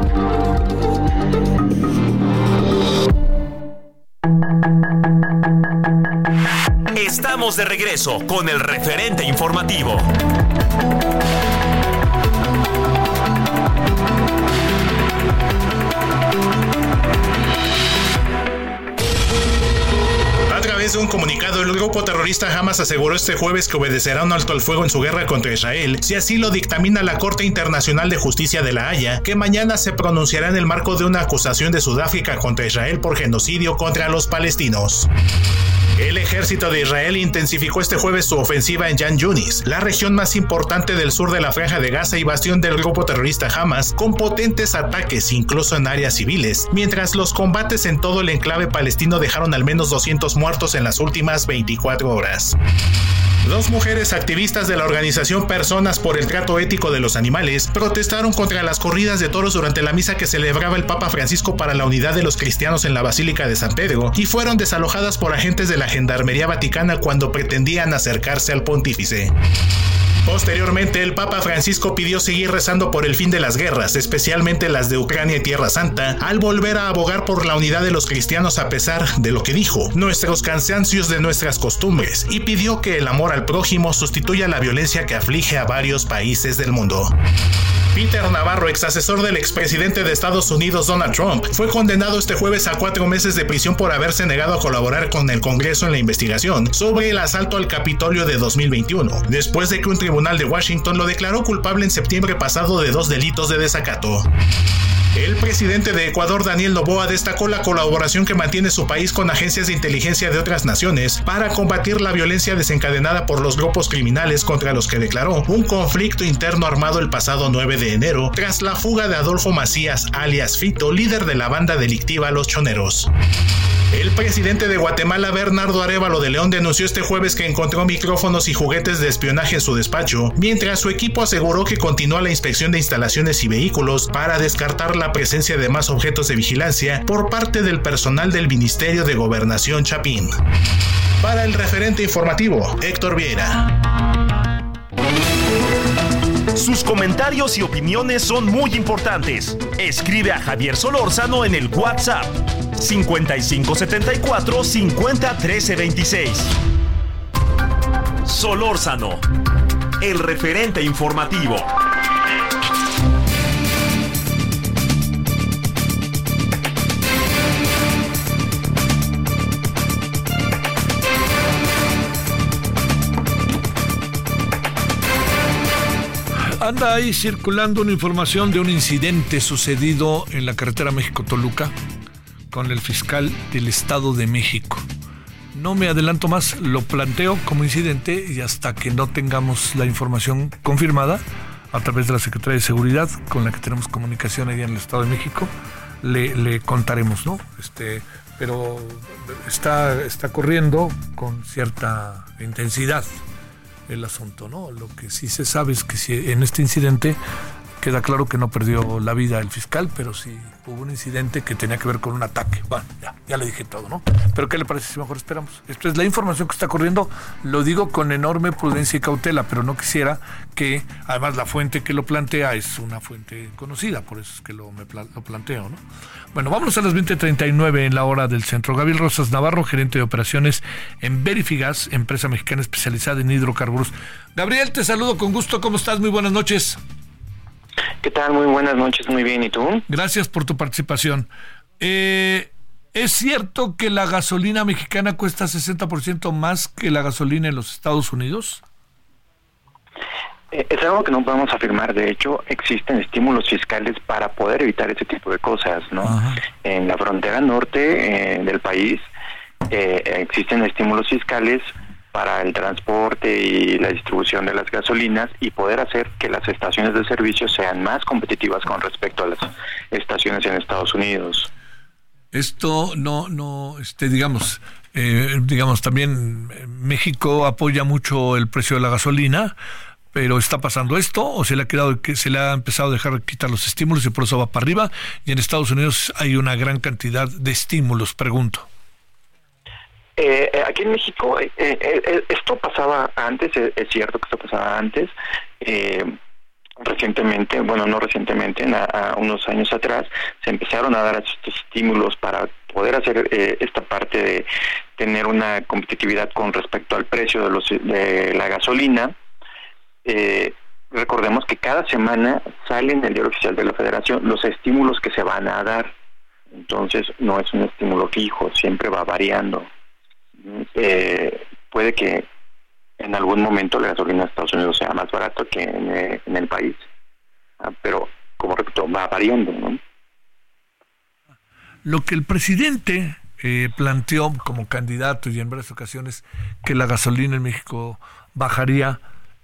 Estamos de regreso con el referente informativo. A través de un comunicado, el grupo terrorista Hamas aseguró este jueves que obedecerá un alto al fuego en su guerra contra Israel, si así lo dictamina la Corte Internacional de Justicia de La Haya, que mañana se pronunciará en el marco de una acusación de Sudáfrica contra Israel por genocidio contra los palestinos. El ejército de Israel intensificó este jueves su ofensiva en Jan Yunis, la región más importante del sur de la franja de Gaza y bastión del grupo terrorista Hamas, con potentes ataques incluso en áreas civiles, mientras los combates en todo el enclave palestino dejaron al menos 200 muertos en las últimas 24 horas. Dos mujeres activistas de la organización Personas por el Trato Ético de los Animales protestaron contra las corridas de toros durante la misa que celebraba el Papa Francisco para la unidad de los cristianos en la Basílica de San Pedro y fueron desalojadas por agentes de la Gendarmería Vaticana cuando pretendían acercarse al pontífice. Posteriormente, el Papa Francisco pidió seguir rezando por el fin de las guerras, especialmente las de Ucrania y Tierra Santa, al volver a abogar por la unidad de los cristianos a pesar de lo que dijo, nuestros cansancios de nuestras costumbres, y pidió que el amor al prójimo sustituya la violencia que aflige a varios países del mundo. Peter Navarro, ex asesor del expresidente de Estados Unidos Donald Trump, fue condenado este jueves a cuatro meses de prisión por haberse negado a colaborar con el Congreso en la investigación sobre el asalto al Capitolio de 2021, después de que un tribunal de Washington lo declaró culpable en septiembre pasado de dos delitos de desacato. El presidente de Ecuador, Daniel Noboa, destacó la colaboración que mantiene su país con agencias de inteligencia de otras naciones para combatir la violencia desencadenada por los grupos criminales contra los que declaró un conflicto interno armado el pasado 9 de enero tras la fuga de Adolfo Macías, alias Fito, líder de la banda delictiva Los Choneros. El presidente de Guatemala, Bernardo Arevalo de León, denunció este jueves que encontró micrófonos y juguetes de espionaje en su despacho, mientras su equipo aseguró que continúa la inspección de instalaciones y vehículos para descartar la presencia de más objetos de vigilancia por parte del personal del Ministerio de Gobernación Chapín. Para el referente informativo, Héctor Vieira. Sus comentarios y opiniones son muy importantes. Escribe a Javier Solórzano en el WhatsApp 5574 50 Solórzano, el referente informativo. Anda ahí circulando una información de un incidente sucedido en la carretera México-Toluca con el fiscal del Estado de México. No me adelanto más, lo planteo como incidente y hasta que no tengamos la información confirmada a través de la Secretaría de Seguridad con la que tenemos comunicación allá en el Estado de México, le, le contaremos, ¿no? Este, pero está, está corriendo con cierta intensidad el asunto, ¿no? Lo que sí se sabe es que si en este incidente queda claro que no perdió la vida el fiscal, pero sí hubo un incidente que tenía que ver con un ataque. Bueno, ya, ya le dije todo, ¿no? Pero ¿qué le parece si mejor esperamos? Esto es la información que está corriendo, lo digo con enorme prudencia y cautela, pero no quisiera que, además la fuente que lo plantea es una fuente conocida, por eso es que lo, lo planteo, ¿no? Bueno, vámonos a las 20.39 en la hora del centro. Gabriel Rosas Navarro, gerente de operaciones en Verifigas, empresa mexicana especializada en hidrocarburos. Gabriel, te saludo con gusto, ¿cómo estás? Muy buenas noches. ¿Qué tal? Muy buenas noches, muy bien. ¿Y tú? Gracias por tu participación. Eh, ¿Es cierto que la gasolina mexicana cuesta 60% más que la gasolina en los Estados Unidos? Eh, es algo que no podemos afirmar. De hecho, existen estímulos fiscales para poder evitar ese tipo de cosas, ¿no? En la frontera norte eh, del país existen estímulos fiscales para el transporte y la distribución de las gasolinas y poder hacer que las estaciones de servicio sean más competitivas con respecto a las estaciones en Estados Unidos. Esto no, no, este, digamos, eh, digamos también eh, México apoya mucho el precio de la gasolina, pero está pasando esto o se le ha quedado que se le ha empezado a dejar quitar los estímulos y por eso va para arriba y en Estados Unidos hay una gran cantidad de estímulos, pregunto. Eh, eh, aquí en México eh, eh, esto pasaba antes, es, cierto que esto pasaba antes. recientemente, bueno, no recientemente, a, unos años atrás, se empezaron a dar estos estímulos para poder hacer esta parte de tener una competitividad con respecto al precio de, los, de la gasolina. recordemos que cada semana salen del diario oficial de la Federación los estímulos que se van a dar. Entonces no es un estímulo fijo, siempre va variando eh, puede que en algún momento la gasolina de Estados Unidos sea más barato que en, eh, el país, ah, pero como repito, va variando. ¿no? Lo que el presidente eh, planteó como candidato y en varias ocasiones que la gasolina en México bajaría,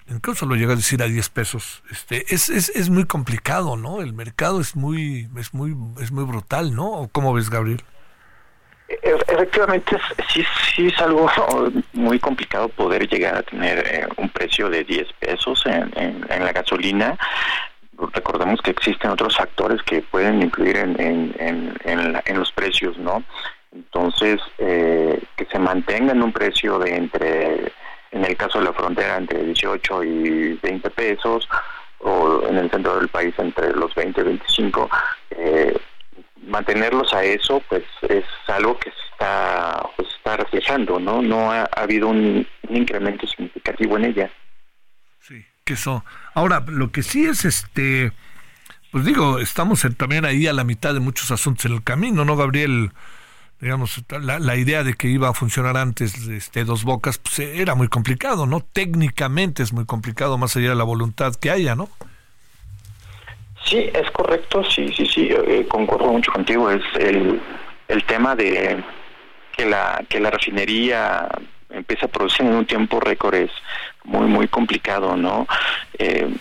incluso lo llega a decir a 10 pesos. Este, es, es, es muy complicado, ¿no? El mercado es muy, es muy, es muy brutal, ¿no? ¿Cómo ves, Gabriel? E-, efectivamente, sí, sí es algo muy complicado poder llegar a tener eh, un precio de 10 pesos en, en, la gasolina. Recordemos que existen otros factores que pueden influir en, en, en los precios, ¿no? Entonces, eh, que se mantenga en un precio de entre, en el caso de la frontera, entre 18 y 20 pesos, o en el centro del país entre los 20 y 25, eh, mantenerlos a eso pues es algo que se está pues está reflejando no no ha, habido un, incremento significativo en ella. Sí que eso. Ahora lo que sí es este pues digo estamos también ahí a la mitad de muchos asuntos en el camino no Gabriel digamos la, la idea de que iba a funcionar antes este dos bocas pues era muy complicado no técnicamente es muy complicado más allá de la voluntad que haya no Sí, es correcto, sí, sí, sí, eh, concuerdo mucho contigo. Es el, el tema de que la, que la refinería empieza a producir en un tiempo récord es muy, muy complicado, ¿no? Eh,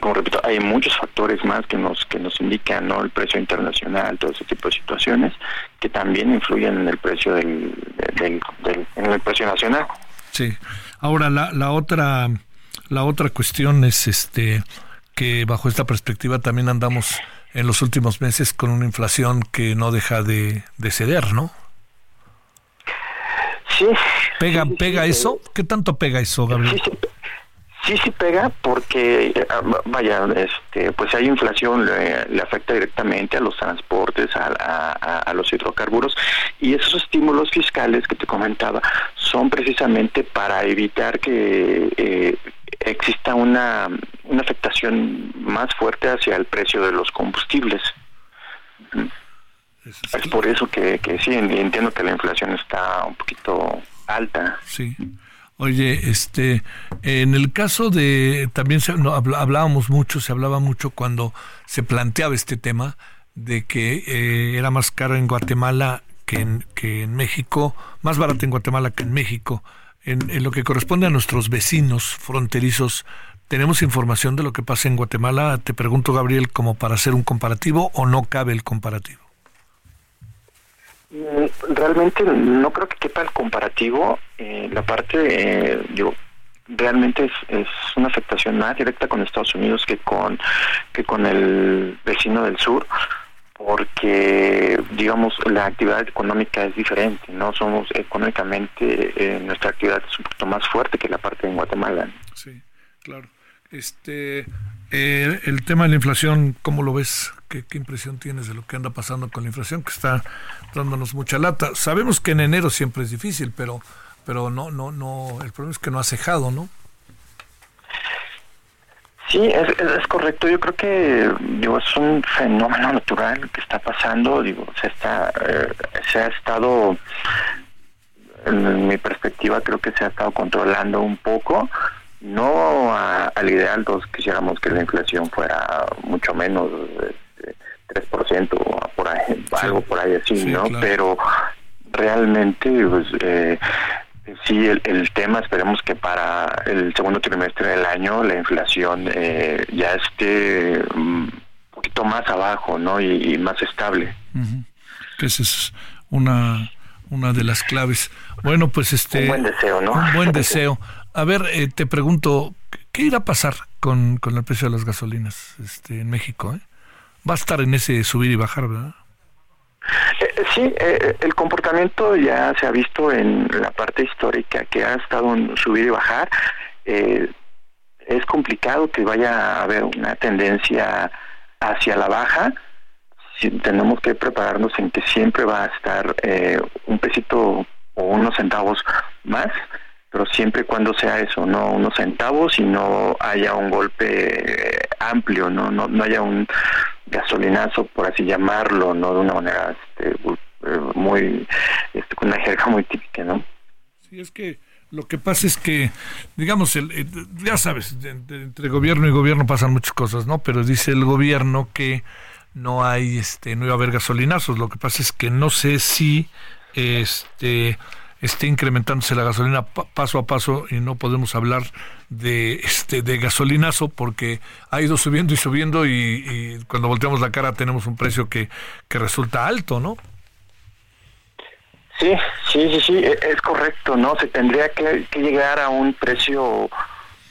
como repito, hay muchos factores más que nos que nos indican, ¿no? El precio internacional, todo ese tipo de situaciones que también influyen en el precio del, del, en el precio nacional. Sí. Ahora la, la otra la otra cuestión es este que bajo esta perspectiva también andamos en los últimos meses con una inflación que no deja de, ceder, ¿no? Sí. ¿Pega, pega eso? ¿Qué tanto pega eso, Gabriel? Sí, sí, pega porque, eh, vaya, este, pues hay inflación, le, afecta directamente a los transportes, a, los hidrocarburos y esos estímulos fiscales que te comentaba son precisamente para evitar que eh, exista una, una afectación más fuerte hacia el precio de los combustibles. Es por eso que, que sí, entiendo que la inflación está un poquito alta. Sí. Oye, este, en el caso de, también se, no, hablábamos mucho, se hablaba mucho cuando se planteaba este tema de que eh, era más caro en Guatemala que en, que en México, más barato en Guatemala que en México. En, lo que corresponde a nuestros vecinos fronterizos, ¿tenemos información de lo que pasa en Guatemala? Te pregunto, Gabriel, como para hacer un comparativo o no cabe el comparativo. Mm, realmente no creo que quepa el comparativo. Eh, la parte, eh, yo realmente es, es, una afectación más directa con Estados Unidos que con que con el vecino del sur porque digamos la actividad económica es diferente no somos económicamente eh, nuestra actividad es un poquito más fuerte que la parte de Guatemala. Sí claro. Este eh, el tema de la inflación cómo lo ves ¿Qué, qué impresión tienes de lo que anda pasando con la inflación que está dándonos mucha lata sabemos que en enero siempre es difícil pero pero no no no el problema es que no ha cejado no Sí, es, correcto. Yo creo que digo, es un fenómeno natural que está pasando. Digo, se está, eh, se ha estado, en mi perspectiva, creo que se ha estado controlando un poco. No al ideal, todos quisiéramos que la inflación fuera mucho menos, este, 3% o por ahí, algo por ahí así, ¿no? Pero realmente, pues, eh, Sí, el, tema, esperemos que para el segundo trimestre del año la inflación eh, ya esté un poquito más abajo, ¿no? Y, más estable. esa es una, una de las claves. Bueno, pues este... Un buen deseo, ¿no? Un buen deseo. A ver, eh, te pregunto, ¿qué irá a pasar con, con el precio de las gasolinas este, en México? Eh? Va a estar en ese subir y bajar, ¿verdad? Eh, sí, eh, el comportamiento ya se ha visto en la parte histórica que ha estado en subir y bajar. Eh, es complicado que vaya a haber una tendencia hacia la baja. Tenemos que prepararnos en que siempre va a estar un pesito o unos centavos más, pero siempre cuando sea eso, no unos centavos y no haya un golpe amplio, no, no, no haya un gasolinazo, por así llamarlo, no de una manera este, eh, muy, este, con una jerga muy típica, ¿no? Sí, es que lo que pasa es que, digamos, el, eh, ya sabes, entre gobierno y gobierno pasan muchas cosas, ¿no? Pero dice el gobierno que no hay, este, no iba a haber gasolinazos. Lo que pasa es que no sé si, este, esté incrementándose la gasolina paso a paso y no podemos hablar de este de gasolinazo porque ha ido subiendo y subiendo y, cuando volteamos la cara tenemos un precio que, que resulta alto, ¿no? Sí, sí, sí, sí, e, es correcto, ¿no? Se tendría que, llegar a un precio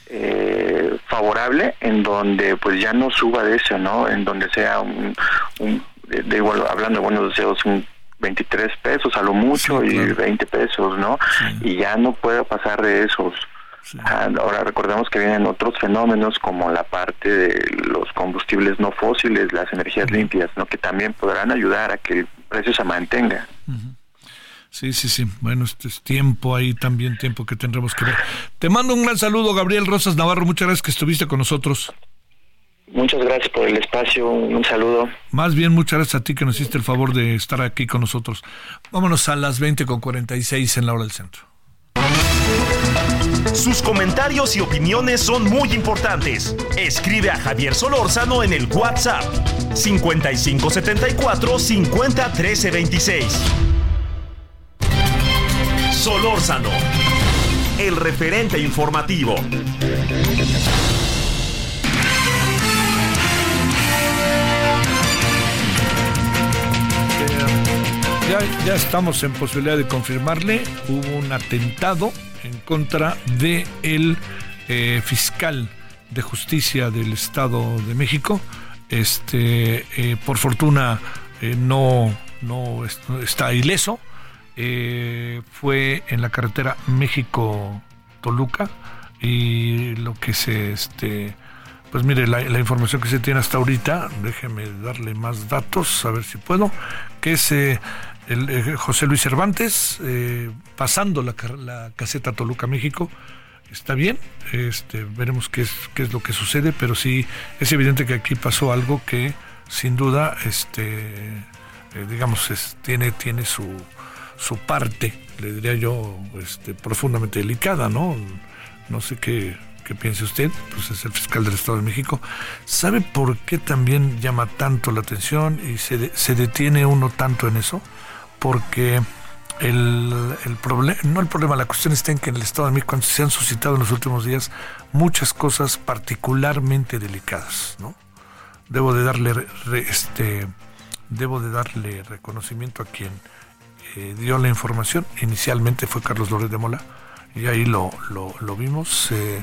eh, favorable en donde pues ya no suba de eso, ¿no? En donde sea un, de, igual, hablando de buenos deseos, un 23 pesos a lo mucho y 20 pesos, ¿no? Y ya no puede pasar de esos. Ah, ahora recordemos que vienen otros fenómenos como la parte de los combustibles no fósiles, las energías limpias, ¿no? Que también podrán ayudar a que el precio se mantenga. Sí, sí, sí. Bueno, este es tiempo ahí también, tiempo que tendremos que ver. Te mando un gran saludo, Gabriel Rosas Navarro. Muchas gracias que estuviste con nosotros. Muchas gracias por el espacio, un saludo. Más bien, muchas gracias a ti que nos hiciste el favor de estar aquí con nosotros. Vámonos a las 20 con 46 en la hora del centro. Sus comentarios y opiniones son muy importantes. Escribe a Javier Solórzano en el WhatsApp 5574 50 Solórzano, el referente informativo. Ya, estamos en posibilidad de confirmarle, hubo un atentado en contra de el eh, fiscal de justicia del Estado de México. Este, eh, por fortuna eh, no, no está ileso. fue en la carretera México-Toluca y lo que se, este, pues mire, la, la, información que se tiene hasta ahorita, déjeme darle más datos, a ver si puedo, que se el, eh, José Luis Cervantes, eh, pasando la, caseta Toluca, México. Está bien, este, veremos qué es, qué es lo que sucede, pero sí es evidente que aquí pasó algo que sin duda, este, eh, digamos, tiene, tiene su, su parte, le diría yo, este, profundamente delicada, ¿no? No sé qué, qué piense usted, pues es el fiscal del Estado de México. ¿Sabe por qué también llama tanto la atención y se, se detiene uno tanto en eso? Porque el, el problema, no el problema, la cuestión está en que en el Estado de México se han suscitado en los últimos días muchas cosas particularmente delicadas, ¿no? Debo de darle este debo de darle reconocimiento a quien eh, dio la información. Inicialmente fue Carlos Lórez de Mola y ahí lo, lo, vimos. Eh,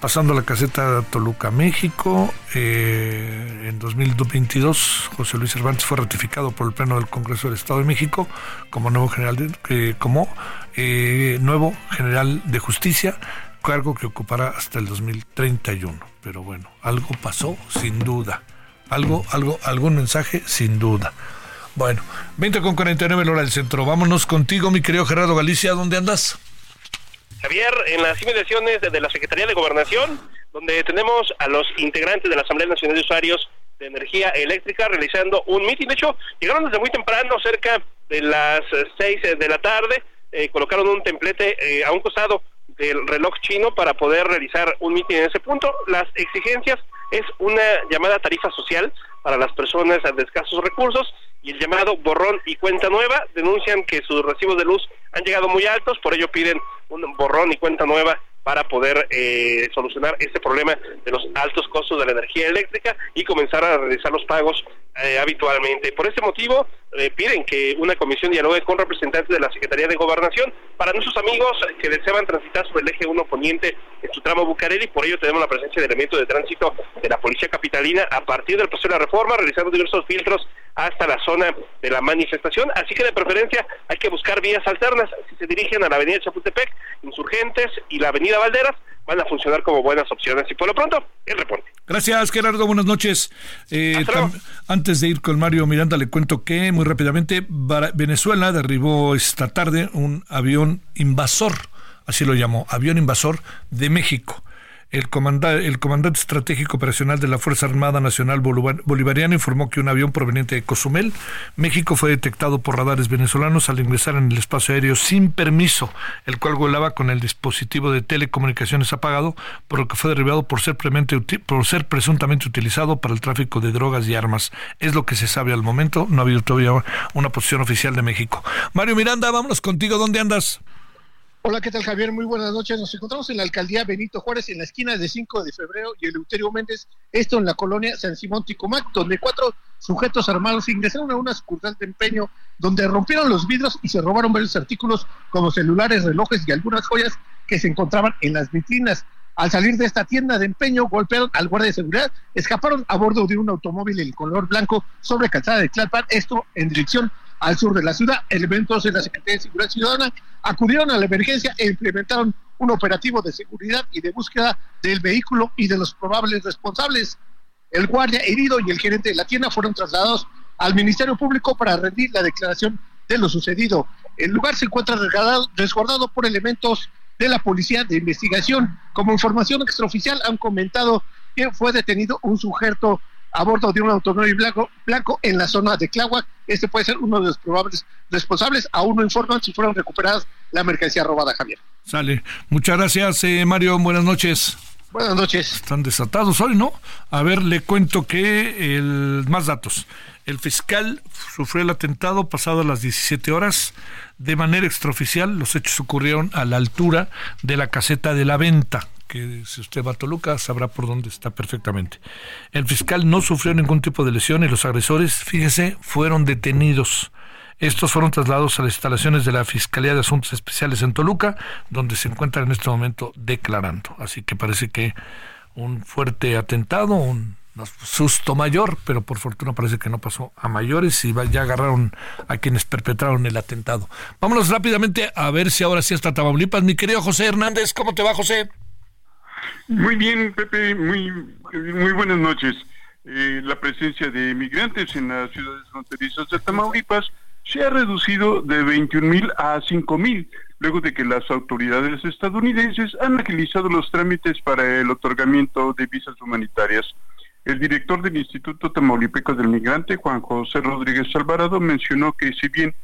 pasando la caseta Toluca, México, eh, en 2022 José Luis Cervantes fue ratificado por el Pleno del Congreso del Estado de México como nuevo general de, como nuevo general de justicia, cargo que ocupará hasta el 2031. Pero bueno, algo pasó sin duda. Algo, algo, algún mensaje sin duda. Bueno, 20 con 49 la hora del centro. Vámonos contigo, mi querido Gerardo Galicia. ¿Dónde andas? Javier, en las inmediaciones de la Secretaría de Gobernación, donde tenemos a los integrantes de la Asamblea Nacional de Usuarios de Energía Eléctrica realizando un mitin. De hecho, llegaron desde muy temprano, cerca de las 6 de la tarde, eh, colocaron un templete eh, a un costado del reloj chino para poder realizar un mitin en ese punto. Las exigencias es una llamada tarifa social para las personas de escasos recursos y el llamado borrón y cuenta nueva. Denuncian que sus recibos de luz han llegado muy altos, por ello piden un borrón y cuenta nueva para poder eh, solucionar este problema de los altos costos de la energía eléctrica y comenzar a realizar los pagos eh, habitualmente. Por este motivo, eh, piden que una comisión dialogue con representantes de la Secretaría de Gobernación para nuestros amigos que desean transitar sobre el eje 1 poniente en su tramo Bucareli. Por ello, tenemos la presencia de elementos de tránsito de la Policía Capitalina a partir del proceso de la reforma, realizando diversos filtros hasta la zona de la manifestación. Así que, de preferencia, hay que buscar vías alternas. Si se dirigen a la Avenida Chapultepec, Insurgentes y la Avenida Valderas van a funcionar como buenas opciones. Y por lo pronto, el reporte. Gracias, Gerardo. Buenas noches. Eh, antes de ir con Mario Miranda, le cuento que muy rápidamente Venezuela derribó esta tarde un avión invasor, así lo llamó, avión invasor de México. El, el comandante estratégico operacional de la Fuerza Armada Nacional Bolivariana informó que un avión proveniente de Cozumel, México, fue detectado por radares venezolanos al ingresar en el espacio aéreo sin permiso, el cual volaba con el dispositivo de telecomunicaciones apagado, por lo que fue derribado por ser, por ser presuntamente utilizado para el tráfico de drogas y armas. Es lo que se sabe al momento, no ha habido todavía una posición oficial de México. Mario Miranda, vámonos contigo, ¿dónde andas? Hola, ¿qué tal Javier? Muy buenas noches. Nos encontramos en la alcaldía Benito Juárez, en la esquina de 5 de febrero y Eleuterio Méndez, esto en la colonia San Simón Ticomac, donde cuatro sujetos armados ingresaron a una sucursal de empeño donde rompieron los vidrios y se robaron varios artículos como celulares, relojes y algunas joyas que se encontraban en las vitrinas. Al salir de esta tienda de empeño, golpearon al guardia de seguridad, escaparon a bordo de un automóvil en color blanco sobre calzada de Tlalpan, esto en dirección al sur de la ciudad. Elementos de la Secretaría de Seguridad Ciudadana acudieron a la emergencia e implementaron un operativo de seguridad y de búsqueda del vehículo y de los probables responsables. El guardia herido y el gerente de la tienda fueron trasladados al Ministerio Público para rendir la declaración de lo sucedido. El lugar se encuentra resguardado por elementos de la Policía de Investigación. Como información extraoficial han comentado que fue detenido un sujeto a bordo de un automóvil blanco, blanco en la zona de Tláhuac. Este puede ser uno de los probables responsables. Aún no informan si fueron recuperadas la mercancía robada, Javier. Sale. Muchas gracias, eh, Mario. Buenas noches. Buenas noches. Están desatados hoy, ¿no? A ver, le cuento que el más datos. El fiscal sufrió el atentado pasado las 17 horas. De manera extraoficial, los hechos ocurrieron a la altura de la caseta de la venta, que si usted va a Toluca sabrá por dónde está perfectamente. El fiscal no sufrió ningún tipo de lesión y los agresores, fíjese, fueron detenidos. Estos fueron trasladados a las instalaciones de la Fiscalía de Asuntos Especiales en Toluca, donde se encuentran en este momento declarando. Así que parece que un fuerte atentado, un susto mayor, pero por fortuna parece que no pasó a mayores y ya agarraron a quienes perpetraron el atentado. Vámonos rápidamente a ver si ahora sí está Tamaulipas. Mi querido José Hernández, ¿cómo te va, José? Muy bien, Pepe, muy, muy buenas noches. Eh, la presencia de migrantes en las ciudades fronterizas de Tamaulipas se ha reducido de 21 mil a 5 mil, luego de que las autoridades estadounidenses han agilizado los trámites para el otorgamiento de visas humanitarias. El director del Instituto Tamaulipeco del Migrante, Juan José Rodríguez Alvarado, mencionó que si bien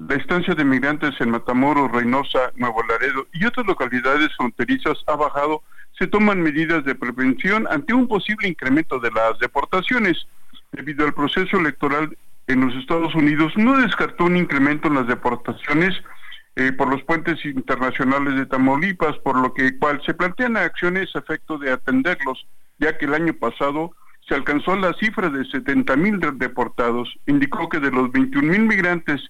la estancia de migrantes en Matamoros, Reynosa, Nuevo Laredo y otras localidades fronterizas ha bajado, se toman medidas de prevención ante un posible incremento de las deportaciones. Debido al proceso electoral en los Estados Unidos, no descartó un incremento en las deportaciones eh, por los puentes internacionales de Tamaulipas, por lo que cual se plantean acciones a efecto de atenderlos, ya que el año pasado se alcanzó la cifra de 70 mil deportados. Indicó que de los 21 mil migrantes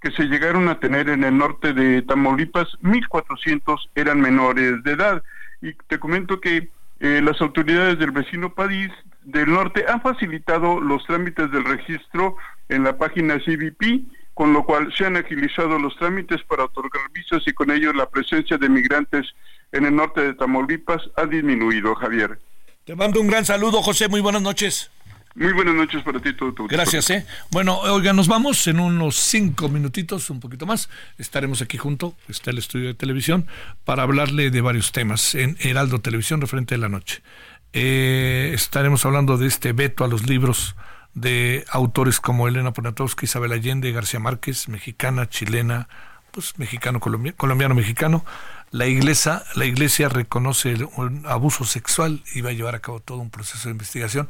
que se llegaron a tener en el norte de Tamaulipas, 1.400 eran menores de edad. Y te comento que eh, las autoridades del vecino país del norte han facilitado los trámites del registro en la página CBP, con lo cual se han agilizado los trámites para otorgar visas y con ello la presencia de migrantes en el norte de Tamaulipas ha disminuido, Javier. Te mando un gran saludo, José. Muy buenas noches. Muy buenas noches para ti todo. Gracias, ¿eh? Bueno, oiga, nos vamos en unos cinco minutitos, un poquito más. Estaremos aquí junto, está el estudio de televisión, para hablarle de varios temas en Heraldo Televisión referente a la noche. Eh, estaremos hablando de este veto a los libros de autores como Elena Poniatowska, Isabel Allende, García Márquez, mexicana, chilena, pues mexicano, colombiano, mexicano. La iglesia, la iglesia reconoce un abuso sexual y va a llevar a cabo todo un proceso de investigación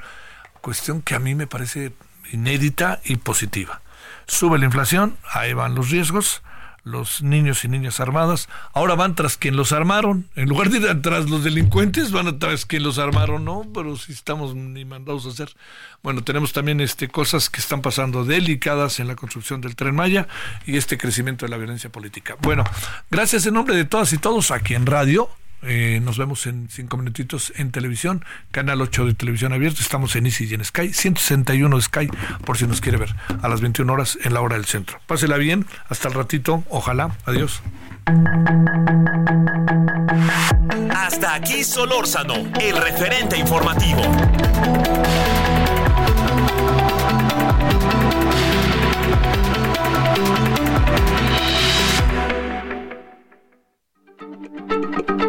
cuestión que a mí me parece inédita y positiva. Sube la inflación, ahí van los riesgos, los niños y niñas armadas, ahora van tras quien los armaron, en lugar de ir tras los delincuentes, van tras quien los armaron, no, pero si estamos ni mandados a hacer. Bueno, tenemos también este cosas que están pasando delicadas en la construcción del Tren Maya y este crecimiento de la violencia política. Bueno, gracias en nombre de todas y todos aquí en radio, eh, nos vemos en cinco minutitos en televisión, canal 8 de televisión abierto. Estamos en Easy y en Sky, 161 de Sky, por si nos quiere ver, a las 21 horas en la hora del centro. Pásela bien, hasta el ratito, ojalá. Adiós. Hasta aquí Solórzano, el referente informativo.